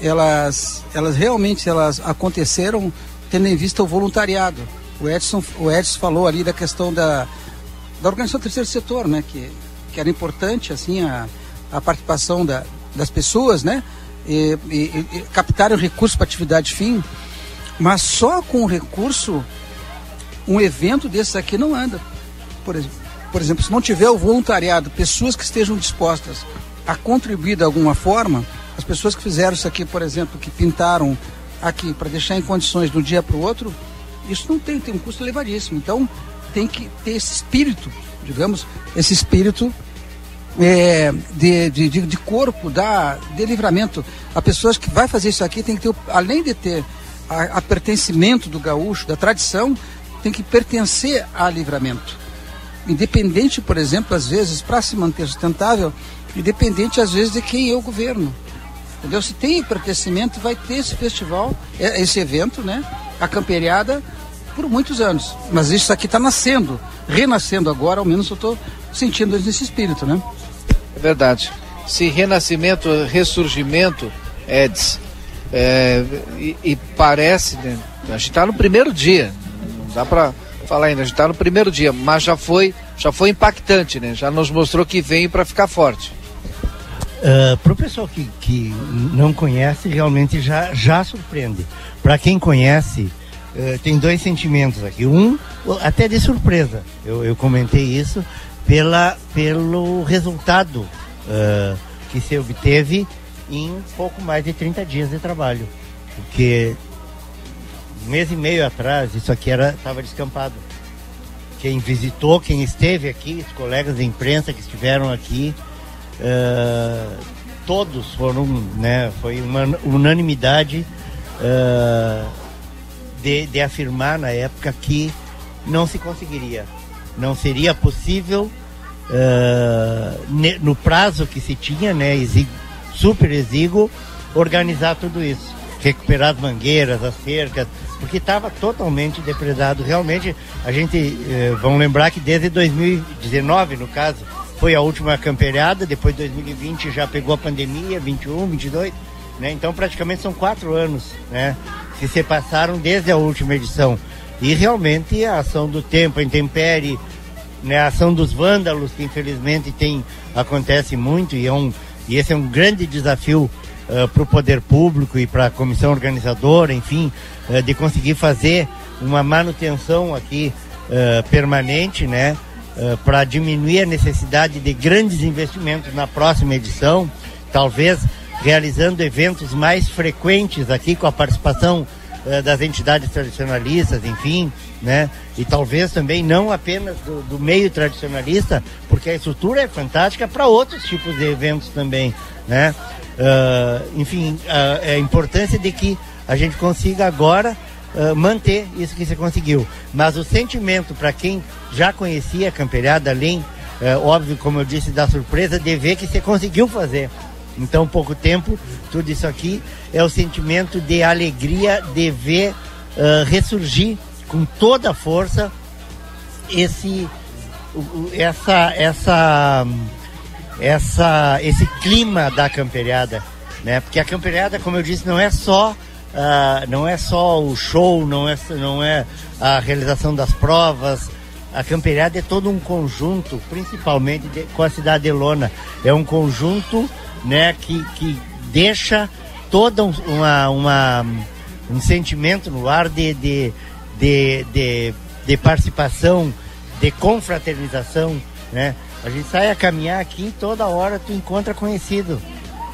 elas, elas realmente elas aconteceram tendo em vista o voluntariado. O Edson, o Edson falou ali da questão da, da organização do terceiro setor, né, que, que era importante assim a, a participação da, das pessoas, né, e, e, e captarem recursos para atividade fim mas só com o recurso, um evento desses aqui não anda. Por por exemplo, se não tiver o voluntariado, pessoas que estejam dispostas a contribuir de alguma forma, as pessoas que fizeram isso aqui, por exemplo, que pintaram aqui para deixar em condições de um dia para o outro, isso não tem, tem um custo elevadíssimo. Então tem que ter esse espírito, digamos, esse espírito é, de, de, de, corpo, da, de livramento. A pessoas que vai fazer isso aqui tem que ter, além de ter a, a pertencimento do gaúcho, da tradição, tem que pertencer a livramento. Independente, por exemplo, às vezes, para se manter sustentável, independente às vezes de quem é o governo. Entendeu? Se tem pertencimento, vai ter esse festival, é, esse evento, né? A camperiada por muitos anos. Mas isso aqui está nascendo, renascendo agora, ao menos eu estou sentindo nesse espírito, né? É verdade. Se renascimento, ressurgimento, Eds, é, e, e, parece, né, a gente está no primeiro dia, não dá para falar ainda, a gente está no primeiro dia, mas já foi, já foi impactante, né? Já nos mostrou que vem para ficar forte. Uh, ah, Para o pessoal que, que não conhece, realmente já, já surpreende. Para quem conhece, uh, tem dois sentimentos aqui. Um, até de surpresa. Eu, eu comentei isso pela, pelo resultado uh, que se obteve em pouco mais de 30 dias de trabalho. Porque um mês e meio atrás isso aqui estava descampado. Quem visitou, quem esteve aqui, os colegas de imprensa que estiveram aqui, uh, todos foram, né, foi uma unanimidade uh, de, de afirmar na época que não se conseguiria, não seria possível uh, no prazo que se tinha, né, super exíguo organizar tudo isso. Recuperar as mangueiras, as cercas, porque estava totalmente depredado. Realmente, a gente, eh, vamos lembrar que desde 2019, no caso, foi a última campeirada, depois de 2020 já pegou a pandemia, 21, 22, né? Então praticamente são quatro anos, né? Que se passaram desde a última edição. E realmente a ação do tempo, a intempérie, né, a ação dos vândalos, que infelizmente tem, acontece muito, e, é um, e esse é um grande desafio uh, para o poder público e para a comissão organizadora, enfim, uh, de conseguir fazer uma manutenção aqui uh, permanente, né? Para diminuir a necessidade de grandes investimentos na próxima edição, talvez realizando eventos mais frequentes aqui com a participação das entidades tradicionalistas, enfim, né? E talvez também não apenas do, do meio tradicionalista, porque a estrutura é fantástica para outros tipos de eventos também, né? Uh, enfim, uh, a importância de que a gente consiga agora uh, manter isso que você conseguiu. Mas o sentimento para quem já conhecia a camperiada, além, óbvio, como eu disse, da surpresa de ver que você conseguiu fazer. Em tão pouco tempo, tudo isso aqui é o sentimento de alegria de ver ressurgir com toda a força esse, essa, essa essa, esse clima da camperiada, né? Porque a camperiada, como eu disse, não é só uh, não é só o show, não é, não é a realização das provas. A camperiada é todo um conjunto, principalmente de, com a cidade de Lona. É um conjunto, né, que, que deixa todo uma, uma, um sentimento no ar de, de, de, de, de participação, de confraternização, né? A gente sai a caminhar aqui toda hora tu encontra conhecido,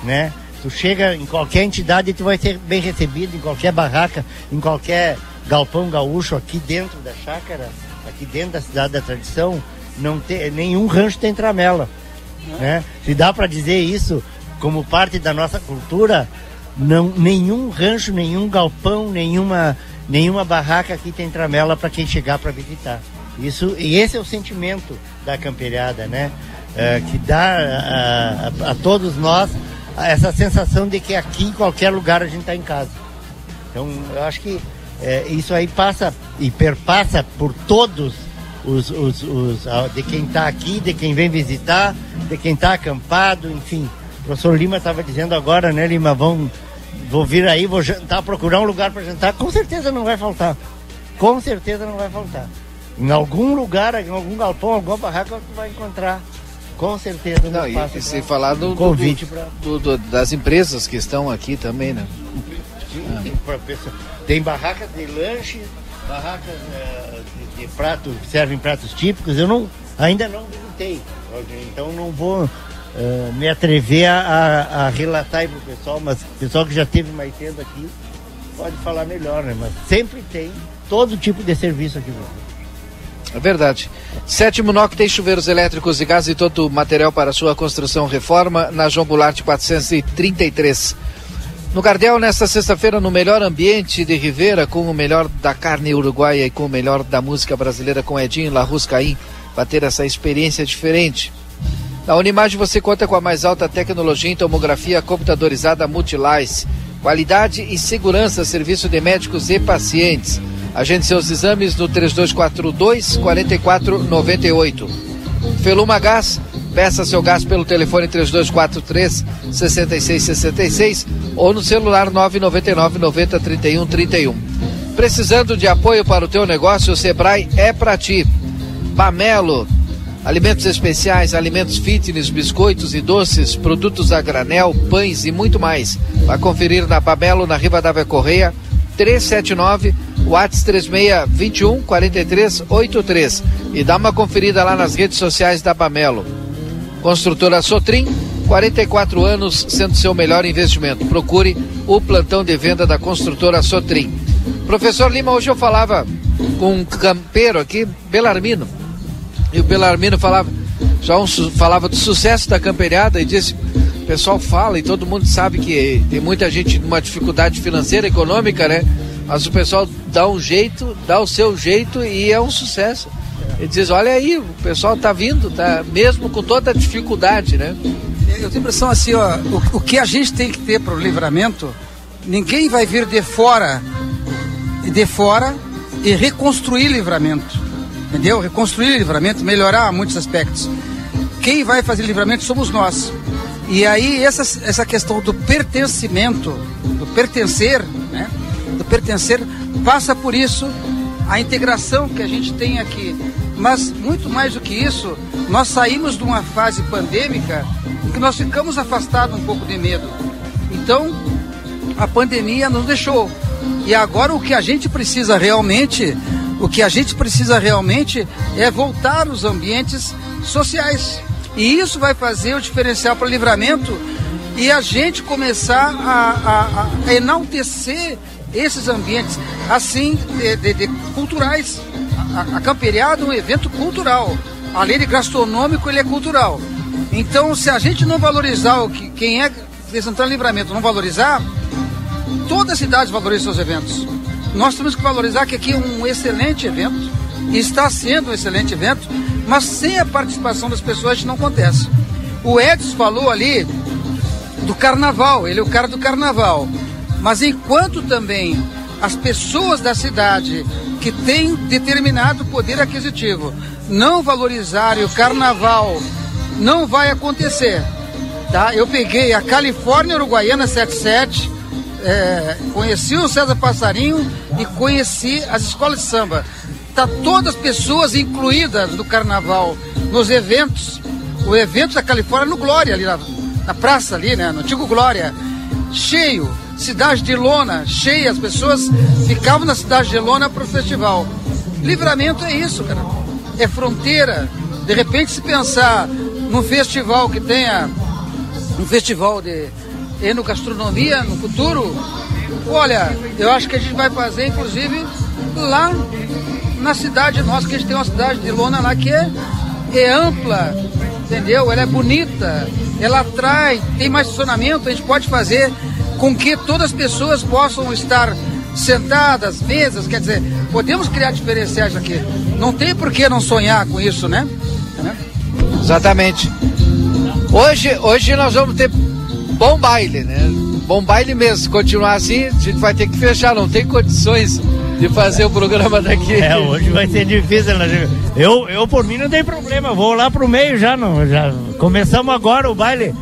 né? Tu chega em qualquer entidade e tu vai ser bem recebido, em qualquer barraca, em qualquer galpão gaúcho aqui dentro da chácara, aqui dentro da cidade da tradição, não tem nenhum rancho tem tramela, né? Se dá para dizer isso como parte da nossa cultura, não nenhum rancho, nenhum galpão, nenhuma nenhuma barraca aqui tem tramela para quem chegar para visitar. Isso, e esse é o sentimento da camperiada, né? É, que dá a, a, a, todos nós essa sensação de que aqui em qualquer lugar a gente está em casa. Então eu acho que é, isso aí passa e perpassa por todos os, os, os de quem está aqui, de quem vem visitar, de quem está acampado, enfim. O professor Lima estava dizendo agora, né, Lima, vão, vou vir aí, vou jantar, procurar um lugar para jantar, com certeza não vai faltar. Com certeza não vai faltar. Em algum lugar, em algum galpão, alguma barraca, tu vai encontrar. Com certeza. Não, e, e se falar do, convite do, do, do, das empresas que estão aqui também, né? Sim, ah. tem barracas de lanche, barracas uh, de, de prato, que servem pratos típicos. Eu não, ainda não visitei, então não vou uh, me atrever a, a, a relatar aí pro pessoal, mas o pessoal que já teve mais cedo aqui pode falar melhor, né? Mas sempre tem todo tipo de serviço aqui. É verdade. Sétimo NOC tem chuveiros elétricos e gás e todo o material para sua construção reforma na João Goulart 433. No Gardel, nesta sexta-feira, no melhor ambiente de Rivera, com o melhor da carne uruguaia e com o melhor da música brasileira com Edinho Larrus Caim, para ter essa experiência diferente. Na Unimagem você conta com a mais alta tecnologia em tomografia computadorizada Multilice, qualidade e segurança, serviço de médicos e pacientes. Agende seus exames no 3242 4498. Feluma Gás, peça seu gás pelo telefone 3243 6666 ou no celular 999 90 31 31. Precisando de apoio para o teu negócio, o Sebrae é para ti. Pamelo, alimentos especiais, alimentos fitness, biscoitos e doces, produtos a granel, pães e muito mais. Vai conferir na Pamelo, na Riva Dávia Correia, 379 Whats 3621 4383 e dá uma conferida lá nas redes sociais da Bamelo. Construtora Sotrim, 44 anos sendo seu melhor investimento. Procure o plantão de venda da construtora Sotrim. Professor Lima, hoje eu falava com um campeiro aqui, Belarmino. E o Belarmino falava, já um, falava do sucesso da camperiada e disse: o pessoal fala e todo mundo sabe que tem muita gente numa dificuldade financeira, econômica, né? Mas o pessoal dá um jeito, dá o seu jeito e é um sucesso. Ele diz, olha aí, o pessoal está vindo, tá mesmo com toda a dificuldade, né? Eu tenho a impressão assim, ó, o, o que a gente tem que ter para o livramento, ninguém vai vir de fora, de fora e reconstruir livramento. Entendeu? Reconstruir livramento, melhorar muitos aspectos. Quem vai fazer livramento somos nós. E aí essa, essa questão do pertencimento, do pertencer, né? Do pertencer, passa por isso a integração que a gente tem aqui. Mas muito mais do que isso, nós saímos de uma fase pandêmica em que nós ficamos afastados um pouco de medo. Então, a pandemia nos deixou. E agora o que a gente precisa realmente, o que a gente precisa realmente é voltar aos ambientes sociais. E isso vai fazer o diferencial para o livramento e a gente começar a, a, a enaltecer esses ambientes, assim, de, de, de culturais. A, a camperiada é um evento cultural. Além de gastronômico, ele é cultural. Então, se a gente não valorizar o que quem é de Santana Livramento não valorizar, toda a cidade valoriza seus eventos. Nós temos que valorizar que aqui é um excelente evento, está sendo um excelente evento, mas sem a participação das pessoas isso não acontece. O Edson falou ali do carnaval, ele é o cara do carnaval. Mas enquanto também as pessoas da cidade que têm determinado poder aquisitivo não valorizarem o carnaval, não vai acontecer. Tá? Eu peguei a Califórnia Uruguaiana 77, é, conheci o César Passarinho e conheci as escolas de samba. Tá todas as pessoas incluídas no carnaval, nos eventos. O evento da Califórnia no Glória, ali na, na praça ali, né? No antigo Glória. Cheio cidade de lona cheia, as pessoas ficavam na cidade de lona para o festival. Livramento é isso, cara. É fronteira. De repente, se pensar num festival que tenha um festival de enogastronomia no futuro, olha, eu acho que a gente vai fazer, inclusive, lá na cidade nossa, que a gente tem uma cidade de lona lá que é, é ampla, entendeu? Ela é bonita, ela atrai, tem mais estacionamento, a gente pode fazer com que todas as pessoas possam estar sentadas, mesas, quer dizer, podemos criar diferenciais aqui. Não tem por que não sonhar com isso, né? Exatamente. Hoje, hoje nós vamos ter bom baile, né? Bom baile mesmo. Se continuar assim, a gente vai ter que fechar, não tem condições de fazer o programa daqui. É, hoje vai ser difícil. Né? Eu, eu por mim não tem problema, vou lá pro meio já, não, já começamos agora o baile.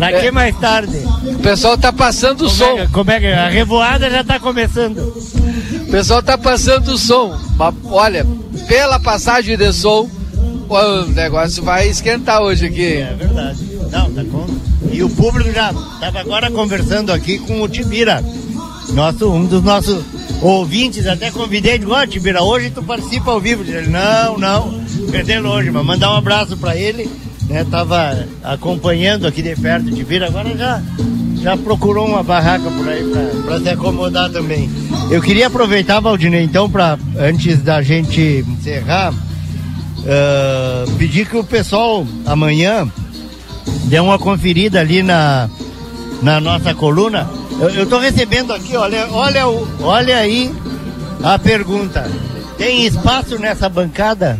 Daqui é. mais tarde. O pessoal tá passando o como som. É, como é que a revoada já tá começando? O pessoal tá passando o som. Mas, olha, pela passagem de som, o negócio vai esquentar hoje aqui. É verdade. Não, tá com... E o público já tava agora conversando aqui com o Tibira. Nosso, um dos nossos ouvintes, até convidei, de ó, Tibira, hoje tu participa ao vivo. Ele, não, não, perdendo hoje, mas mandar um abraço para ele né, tava acompanhando aqui de perto de vir, agora já, já procurou uma barraca por aí para se acomodar também. Eu queria aproveitar, Valdinei, então, para antes da gente encerrar, uh, pedir que o pessoal amanhã dê uma conferida ali na, na nossa coluna. Eu estou recebendo aqui, olha, olha, olha aí a pergunta. Tem espaço nessa bancada?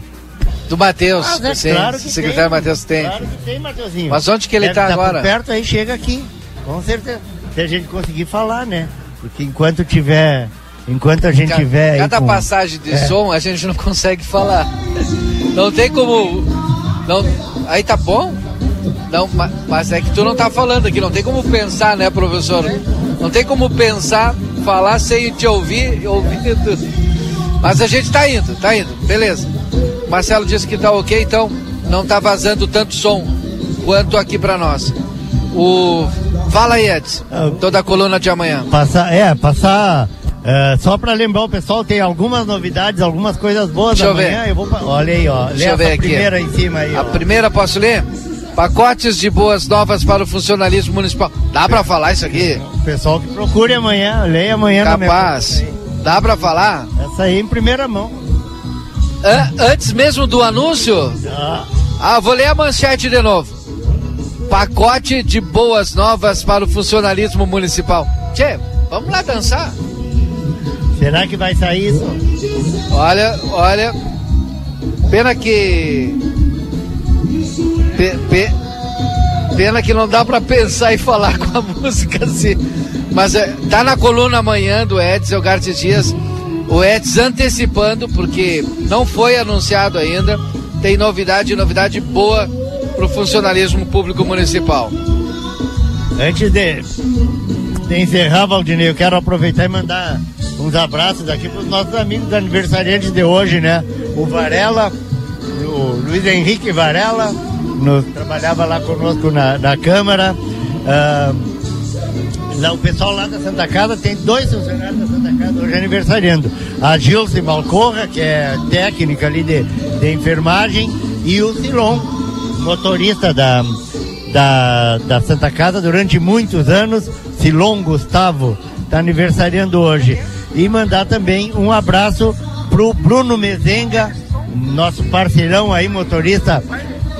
Do Matheus, ah, né? claro que secretário Matheus tem. Claro que tem, Matheusinho. Mas onde que ele está tá agora? perto aí, chega aqui. Com certeza. Se a gente conseguir falar, né? Porque enquanto tiver. Enquanto a gente cada, tiver. Cada com... passagem de é. som a gente não consegue falar. Não tem como. Não, aí tá bom? Não, mas é que tu não tá falando aqui, não tem como pensar, né, professor? Não tem como pensar, falar sem te ouvir, ouvir tudo. Mas a gente tá indo, tá indo, beleza. Marcelo disse que tá ok, então não tá vazando tanto som quanto aqui para nós. O Fala aí, Edson. Ah, toda a coluna de amanhã. Passar, é, passar. É, só para lembrar o pessoal, tem algumas novidades, algumas coisas boas Deixa amanhã. Eu vou, olha aí, ó. Deixa eu ver aqui. primeira em cima aí. A ó. primeira posso ler? Pacotes de boas novas para o funcionalismo municipal. Dá para falar isso aqui? O pessoal que procure amanhã, leia amanhã. Capaz. Dá para falar? Essa aí em primeira mão. Antes mesmo do anúncio? Ah. ah, vou ler a manchete de novo. Pacote de boas novas para o funcionalismo municipal. Tchê, vamos lá dançar. Será que vai sair isso? Olha, olha. Pena que. Pe, pe, pena que não dá para pensar e falar com a música assim. Mas é, tá na coluna amanhã do Edson Gartes Dias. O Edson antecipando, porque não foi anunciado ainda. Tem novidade, novidade boa para o funcionalismo público municipal. Antes de, de encerrar, Valdinei, eu quero aproveitar e mandar uns abraços aqui para os nossos amigos aniversariantes de hoje, né? O Varela, o Luiz Henrique Varela, no, trabalhava lá conosco na, na Câmara. Ah, lá, o pessoal lá da Santa Casa tem dois funcionários da Santa Casa hoje aniversariando. A Gilce Malcorra, que é técnica ali de, de enfermagem, e o Silon, motorista da, da, da Santa Casa durante muitos anos. Silon Gustavo está aniversariando hoje. E mandar também um abraço pro Bruno Mezenga, nosso parceirão aí, motorista,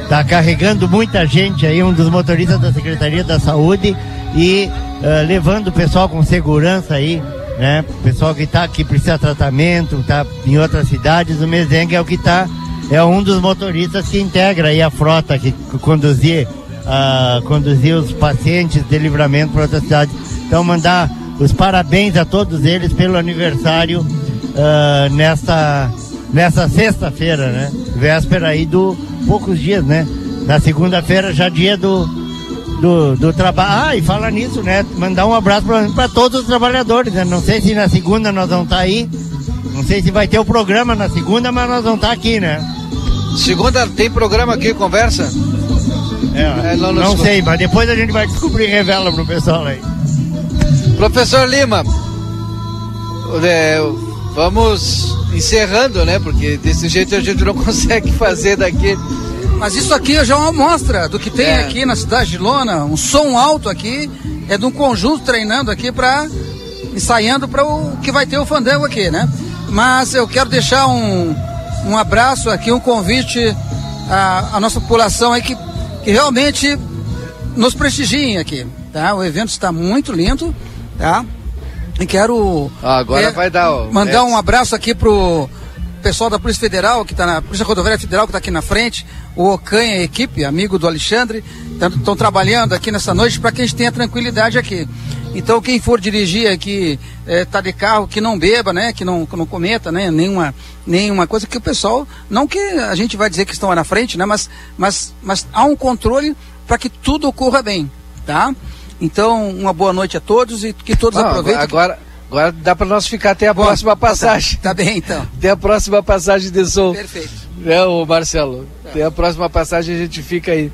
tá carregando muita gente aí, um dos motoristas da Secretaria da Saúde e uh, levando o pessoal com segurança aí, né? O pessoal que tá que precisa de tratamento, tá em outras cidades, o Mezenga é o que tá é um dos motoristas que integra aí a frota que conduzir uh, conduzir os pacientes de livramento para outras cidades. Então mandar os parabéns a todos eles pelo aniversário uh, nessa nessa sexta-feira, né? Véspera aí do poucos dias, né? Na segunda-feira já dia do do, do trabalho. Ah, e fala nisso, né? Mandar um abraço para todos os trabalhadores, né? Não sei se na segunda nós vamos estar tá aí. Não sei se vai ter o programa na segunda, mas nós vamos estar tá aqui, né? Segunda tem programa aqui, conversa? É, é não, não sei, mas depois a gente vai descobrir e revela pro pessoal aí. Professor Lima, é, vamos encerrando, né? Porque desse jeito a gente não consegue fazer daqui. Mas isso aqui já é uma amostra do que tem é. aqui na cidade de Lona, um som alto aqui, é de um conjunto treinando aqui para ensaiando para o que vai ter o fandango aqui, né? Mas eu quero deixar um, um abraço aqui, um convite à, à nossa população aí que, que realmente nos prestigiem aqui, tá? O evento está muito lindo, tá? E quero ah, agora é, vai dar ó, mandar é. um abraço aqui pro pessoal da Polícia Federal, que está na Polícia Rodoviária Federal, que está aqui na frente, o Ocanha a equipe, amigo do Alexandre, estão trabalhando aqui nessa noite para que a gente tenha tranquilidade aqui. Então quem for dirigir aqui, está é, de carro, que não beba, né? Que não, que não cometa, né? Nenhuma, nenhuma coisa que o pessoal, não que a gente vai dizer que estão lá na frente, né? Mas, mas, mas há um controle para que tudo ocorra bem, tá? Então, uma boa noite a todos e que todos não, aproveitem. Agora, agora dá para nós ficar até a Bom, próxima tá. passagem. Tá, tá, bem, então. Até a próxima passagem de som. Perfeito. É, o Marcelo. Tá. Até a próxima passagem a gente fica aí.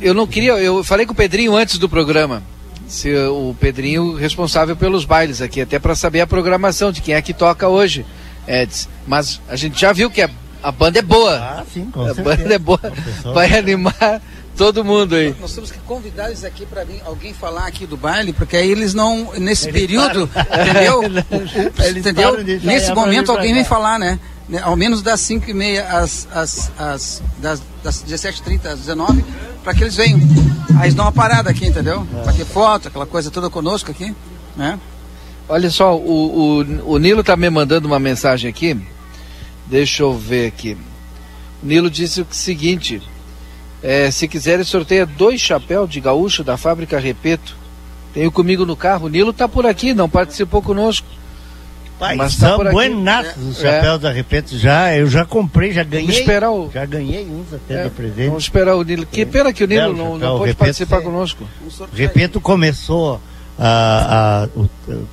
Eu não queria, eu falei com o Pedrinho antes do programa. Se o Pedrinho responsável pelos bailes aqui, até para saber a programação de quem é que toca hoje, Eds. Mas a gente já viu que a, a banda é boa. Ah, sim, com A certeza. banda é boa. Vai animar todo mundo aí. Nós temos que convidar eles aqui para alguém falar aqui do baile, porque aí eles não, nesse eles período, param. entendeu? eles entendeu? Nesse momento alguém vem falar, né? Ao menos das 5 e meia às, às, às das, das 17h30 às 19 para que eles venham. Aí eles dão uma parada aqui, entendeu? É. Para ter foto, aquela coisa toda conosco aqui, né? Olha só, o, o, o Nilo tá me mandando uma mensagem aqui. Deixa eu ver aqui. O Nilo disse o seguinte: é, se quiserem, sorteia dois chapéus de gaúcho da fábrica Repeto. Tenho comigo no carro. O Nilo tá por aqui, não participou conosco. Pai, mas são tá buenaços os é. chapéus é. da Repeto já. Eu já comprei, já ganhei. Vamos esperar o... Já ganhei uns até é. da presente. Vamos esperar o Nilo. Que pena que o Nilo não, não pode participar é. conosco. Repeto começou a,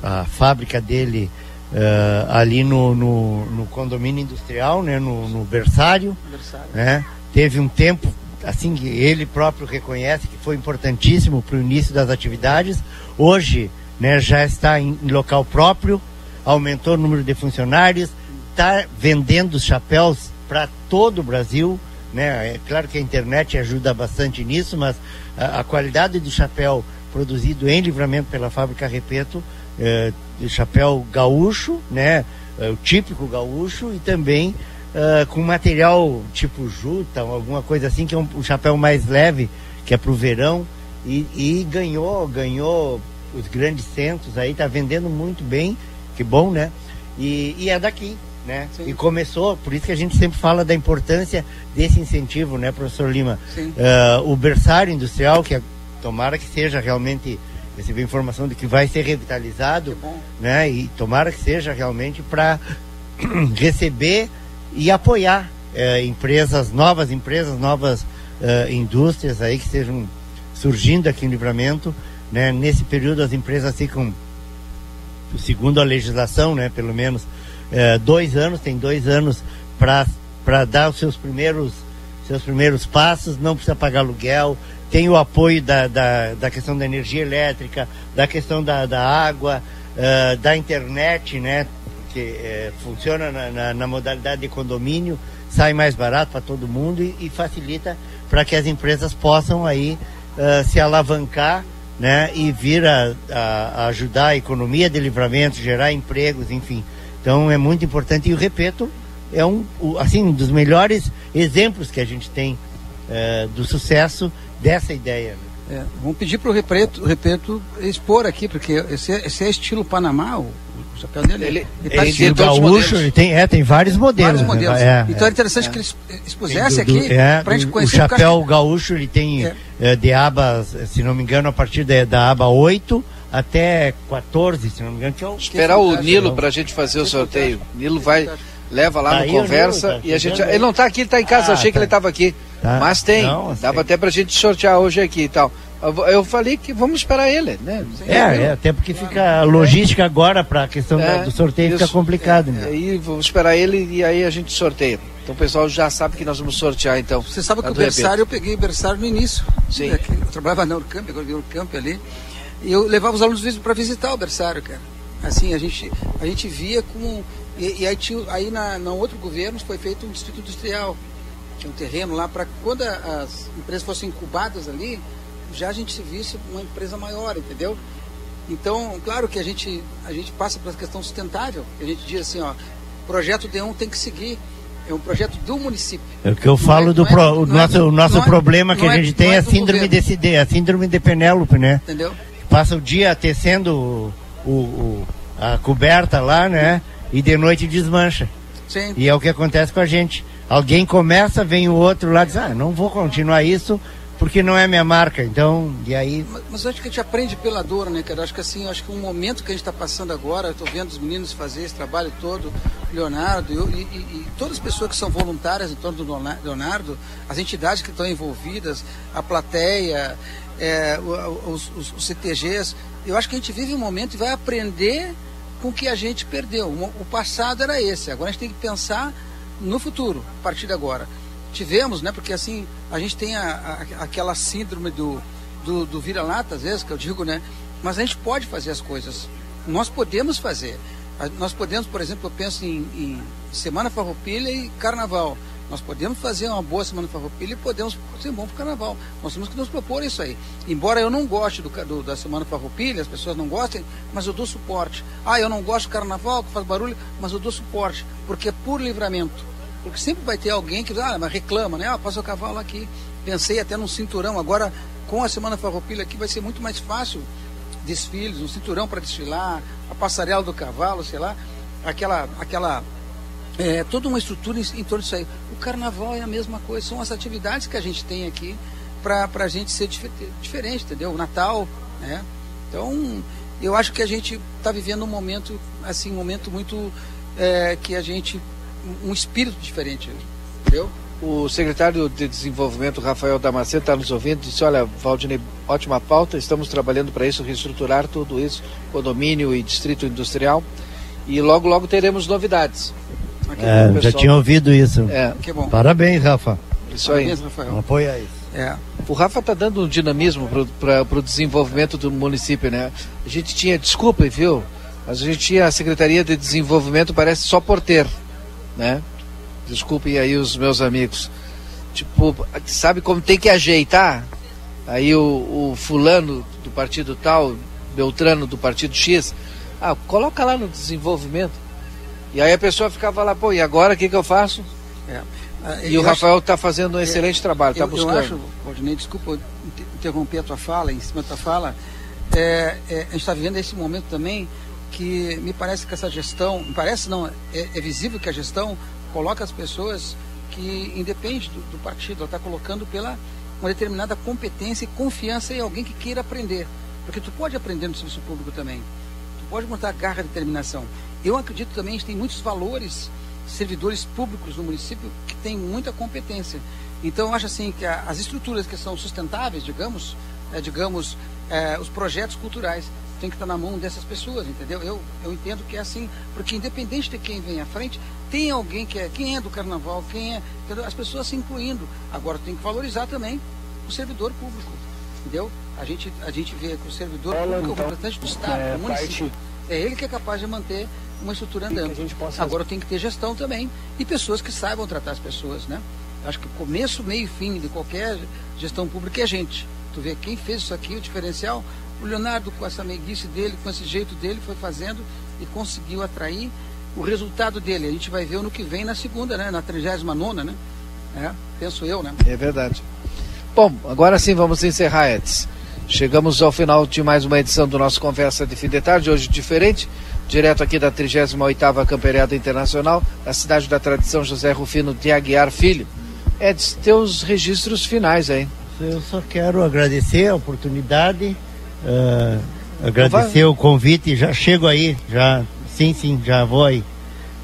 a, a fábrica dele uh, ali no, no, no, condomínio industrial, né, no, no berçário. berçário. Né? Teve um tempo assim ele próprio reconhece que foi importantíssimo para o início das atividades. Hoje, né, já está em, em local próprio, aumentou o número de funcionários, está vendendo chapéus para todo o Brasil. Né? É claro que a internet ajuda bastante nisso, mas a, a qualidade do chapéu produzido em livramento pela fábrica Repeto, é, chapéu gaúcho, né? É, o típico gaúcho e também uh, com material tipo juta, alguma coisa assim, que é um, um chapéu mais leve, que é para o verão, e, e, ganhou, ganhou os grandes centros aí, tá vendendo muito bem, que bom, né? E, e é daqui, né? E começou, por isso que a gente sempre fala da importância desse incentivo, né, professor Lima? Uh, o berçário industrial, que é, tomara que seja realmente recebi informação de que vai ser revitalizado, né? E tomara que seja realmente para receber e apoiar é, empresas, novas empresas, novas uh, indústrias aí que estejam surgindo aqui em Livramento né? Nesse período as empresas ficam, segundo a legislação, né? Pelo menos é, dois anos, tem dois anos para dar os seus primeiros, seus primeiros passos, não precisa pagar aluguel, tem o apoio da, da, da questão da energia elétrica, da questão da, da água, uh, da internet, né? Uh, funciona na, na, na, modalidade de condomínio, sai mais barato para todo mundo e, e facilita para que as empresas possam aí uh, se alavancar né, e vir a, a, ajudar a economia de livramento, gerar empregos, enfim. Então é muito importante e eu repito, é um assim um dos melhores exemplos que a gente tem uh, do sucesso dessa ideia. Né? É, vamos pedir para o Repeto expor aqui, porque esse é, esse é estilo Panamá, o, o chapéu dele. Ele, ele, tá ele gaúcho, ele tem, é, tem vários modelos. Vários modelos. É, então é interessante é. que ele expusesse aqui é, para a gente conhecer. O chapéu o gaúcho ele tem é. é. de abas, se não me engano, a partir de, da aba 8 até 14, se não me engano. Que é o, Esperar o Nilo para a gente fazer o sorteio. Nilo vai leva lá tá no conversa Nilo, tá e a gente. Ele não está aqui, ele está em casa, ah, achei tá. que ele estava aqui. Tá. Mas tem. Não, Dava até pra gente sortear hoje aqui e tal. Eu falei que vamos esperar ele, né? É, é, até porque fica a logística agora para a questão é, do sorteio isso, fica complicado, né? Aí vamos esperar ele e aí a gente sorteia. Então o pessoal já sabe que nós vamos sortear então. Você sabe que o berçário eu peguei o berçário no início. Sim. É eu trabalhava na Urcamp, agora vi Urcamp ali. E eu levava os alunos para visitar o berçário, cara. Assim, a gente, a gente via como. E, e aí, tinha, aí na, na outro governo foi feito um distrito industrial tinha um terreno lá para quando as empresas fossem incubadas ali, já a gente se visse uma empresa maior, entendeu? Então, claro que a gente, a gente passa pela questão sustentável, a gente diz assim, ó, projeto D1 tem que seguir, é um projeto do município. É o que eu falo é, do pro, é, o nosso, é, o nosso é- problema que a gente tem é a síndrome desse D, a síndrome de Penélope, né? Entendeu? Passa o dia tecendo o, o, a coberta lá, né? E de noite desmancha. Sim. E é o que acontece com a gente. Alguém começa, vem o outro lá e diz, ah, não vou continuar isso porque não é minha marca. Então, e aí. Mas, mas acho que a gente aprende pela dor, né, cara? Acho que assim, acho que o momento que a gente está passando agora, estou vendo os meninos fazer esse trabalho todo, Leonardo eu, e, e, todas as pessoas que são voluntárias em torno do Leonardo, as entidades que estão envolvidas, a plateia, é, os, os, os CTGs, eu acho que a gente vive um momento e vai aprender com o que a gente perdeu. O passado era esse, agora a gente tem que pensar no futuro, a partir de agora. Tivemos, né, porque assim, a gente tem a, a, aquela síndrome do, do, do vira-lata, às vezes, que eu digo, né, mas a gente pode fazer as coisas. Nós podemos fazer. Nós podemos, por exemplo, eu penso em, em Semana Farroupilha e Carnaval. Nós podemos fazer uma boa Semana Farroupilha e podemos ser bom para o Carnaval. Nós temos que nos propor isso aí. Embora eu não goste do, do, da Semana Farroupilha, as pessoas não gostem, mas eu dou suporte. Ah, eu não gosto do Carnaval, que faz barulho, mas eu dou suporte, porque é por livramento. Porque sempre vai ter alguém que ah, mas reclama, né? Ah, passa o cavalo aqui. Pensei até num cinturão. Agora, com a Semana Farroupilha aqui, vai ser muito mais fácil desfiles, um cinturão para desfilar, a passarela do cavalo, sei lá, aquela, aquela é, toda uma estrutura em, em, torno disso aí. O carnaval é a mesma coisa, são as atividades que a gente tem aqui para a gente ser dif diferente, entendeu? O Natal, né? Então, eu acho que a gente está vivendo um momento, assim, um momento muito é, que a gente um espírito diferente, entendeu? O secretário de Desenvolvimento, Rafael Damasceno, está nos ouvindo disse, olha, Valdinei, ótima pauta, estamos trabalhando para isso, reestruturar tudo isso, condomínio e distrito industrial, e logo, logo teremos novidades. É, já tinha ouvido isso. É. Parabéns, Rafa. Isso aí. Parabéns, Rafael. Apoia isso. É. O Rafa está dando um dinamismo para o desenvolvimento do município, né? A gente tinha, desculpa, viu? Mas a gente tinha a Secretaria de Desenvolvimento, parece só por ter né? Desculpem aí os meus amigos. Tipo, sabe como tem que ajeitar? Aí o, o fulano do partido tal, Beltrano do partido X, ah, coloca lá no desenvolvimento. E aí a pessoa ficava lá, pô, e agora o que, que eu faço? É. Ah, e o Rafael está fazendo um é, excelente trabalho, está buscando. Eu acho, Valdinei, desculpa interromper a tua fala, em cima da tua fala, é, é, a gente está vivendo esse momento também que me parece que essa gestão, me parece não, é, é visível que a gestão coloca as pessoas que independe do, do partido, ela está colocando pela uma determinada competência e confiança em alguém que queira aprender. Porque tu pode aprender no serviço público também. Tu pode montar garra e determinação. Eu acredito também que tem muitos valores, servidores públicos no município que têm muita competência. Então eu acho assim que a, as estruturas que são sustentáveis, digamos, é, digamos, é, os projetos culturais tem que estar na mão dessas pessoas, entendeu? Eu, eu entendo que é assim, porque independente de quem vem à frente, tem alguém que é, quem é do carnaval, quem é, entendeu? as pessoas se incluindo. Agora tem que valorizar também o servidor público, entendeu? A gente, a gente vê que o servidor público é o então, representante do Estado, é, do município. É ele que é capaz de manter uma estrutura andando. Agora tem que ter gestão também e pessoas que saibam tratar as pessoas, né? Acho que o começo, meio e fim de qualquer gestão pública é gente. Tu vê quem fez isso aqui, o diferencial, o Leonardo, com essa meiguice dele, com esse jeito dele, foi fazendo e conseguiu atrair o resultado dele. A gente vai ver no que vem na segunda, né? Na 39 né? É, penso eu, né? É verdade. Bom, agora sim vamos encerrar, Edson. Chegamos ao final de mais uma edição do nosso Conversa de Fim de Tarde, hoje diferente, direto aqui da 38ª Camperiada Internacional, da cidade da tradição José Rufino de Aguiar Filho. Edson, teus registros finais aí. Eu só quero agradecer a oportunidade Uh, agradecer o convite, já chego aí, já, sim, sim, já vou aí.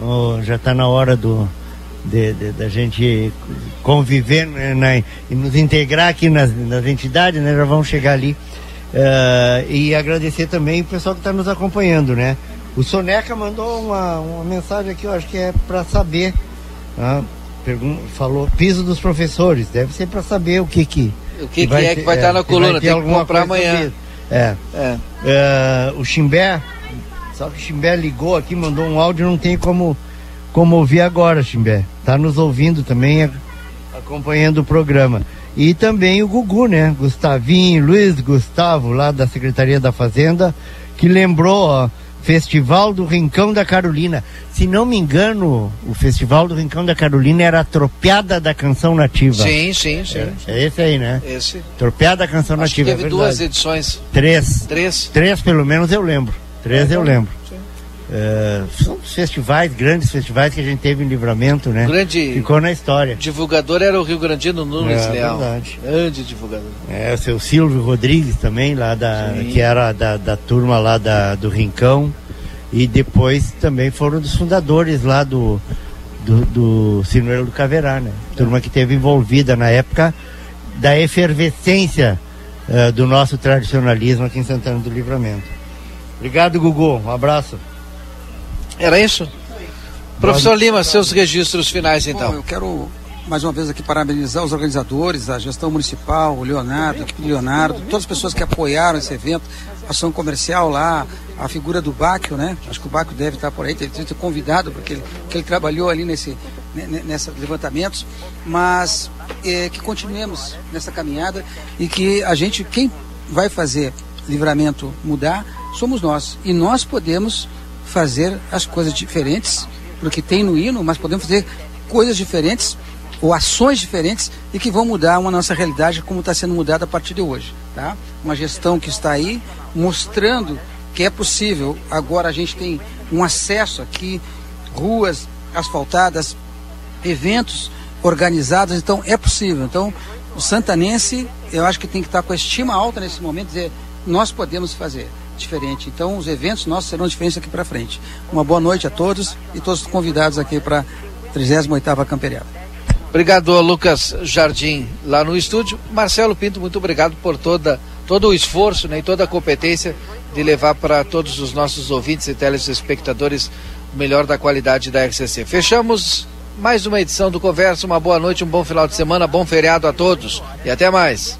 Oh, já está na hora do, de, de, da gente conviver né, na, e nos integrar aqui nas, nas entidades, né? Já vamos chegar ali. Uh, e agradecer também o pessoal que está nos acompanhando, né? O Soneca mandou uma, uma mensagem aqui, eu acho que é para saber. Pergun falou piso dos professores, deve ser para saber o que que. O que, que, que é que vai estar é, tá na coluna, tem que comprar amanhã. É. é. é. o Chimbé, só que o Chimbé ligou aqui, mandou um áudio, não tem como, como ouvir agora, Chimbé. Tá nos ouvindo também, acompanhando o programa. E também o Gugu, né? Gustavinho, Luiz Gustavo, lá da Secretaria da Fazenda, que lembrou, ó, Festival do Rincão da Carolina. Se não me engano, o Festival do Rincão da Carolina era a Tropeada da Canção Nativa. Sim, sim, sim. É, é esse aí, né? Esse. Tropeada da Canção Acho Nativa. Que teve é duas edições. Três. Três. Três, pelo menos, eu lembro. Três é, eu lembro. É, são festivais, grandes festivais que a gente teve em livramento, né? Grande Ficou na história. Divulgador era o Rio Grandino Nunes é, Leal. Verdade. Grande divulgador. É, o seu Silvio Rodrigues também, lá da. Sim. que era da, da turma lá da, do Rincão. E depois também foram dos fundadores lá do, do, do Sinuelo do Caverá, né? Turma que teve envolvida na época da efervescência uh, do nosso tradicionalismo aqui em Santana do Livramento. Obrigado, Gugu. Um abraço. Era isso? Professor Lima, seus registros finais então. Bom, eu quero mais uma vez aqui parabenizar os organizadores, a gestão municipal, o Leonardo, a equipe do Leonardo, todas as pessoas que apoiaram esse evento, ação comercial lá, a figura do Báquio, né? Acho que o Báquio deve estar por aí, deve ter convidado, porque ele, que ele trabalhou ali nesse, nesses levantamentos, mas é, que continuemos nessa caminhada e que a gente, quem vai fazer livramento mudar, somos nós. E nós podemos fazer as coisas diferentes, porque tem no hino, mas podemos fazer coisas diferentes ou ações diferentes e que vão mudar uma nossa realidade como está sendo mudada a partir de hoje. Tá? Uma gestão que está aí mostrando que é possível. Agora a gente tem um acesso aqui, ruas asfaltadas, eventos organizados, então é possível. Então o santanense, eu acho que tem que estar com a estima alta nesse momento, dizer, nós podemos fazer diferente. Então os eventos nossos serão diferentes aqui para frente. Uma boa noite a todos e todos os convidados aqui para a 38ª Camperiada. Obrigado, Lucas Jardim, lá no estúdio. Marcelo Pinto, muito obrigado por toda, todo o esforço né, e toda a competência de levar para todos os nossos ouvintes e telespectadores o melhor da qualidade da RCC. Fechamos mais uma edição do Conversa. Uma boa noite, um bom final de semana, bom feriado a todos e até mais.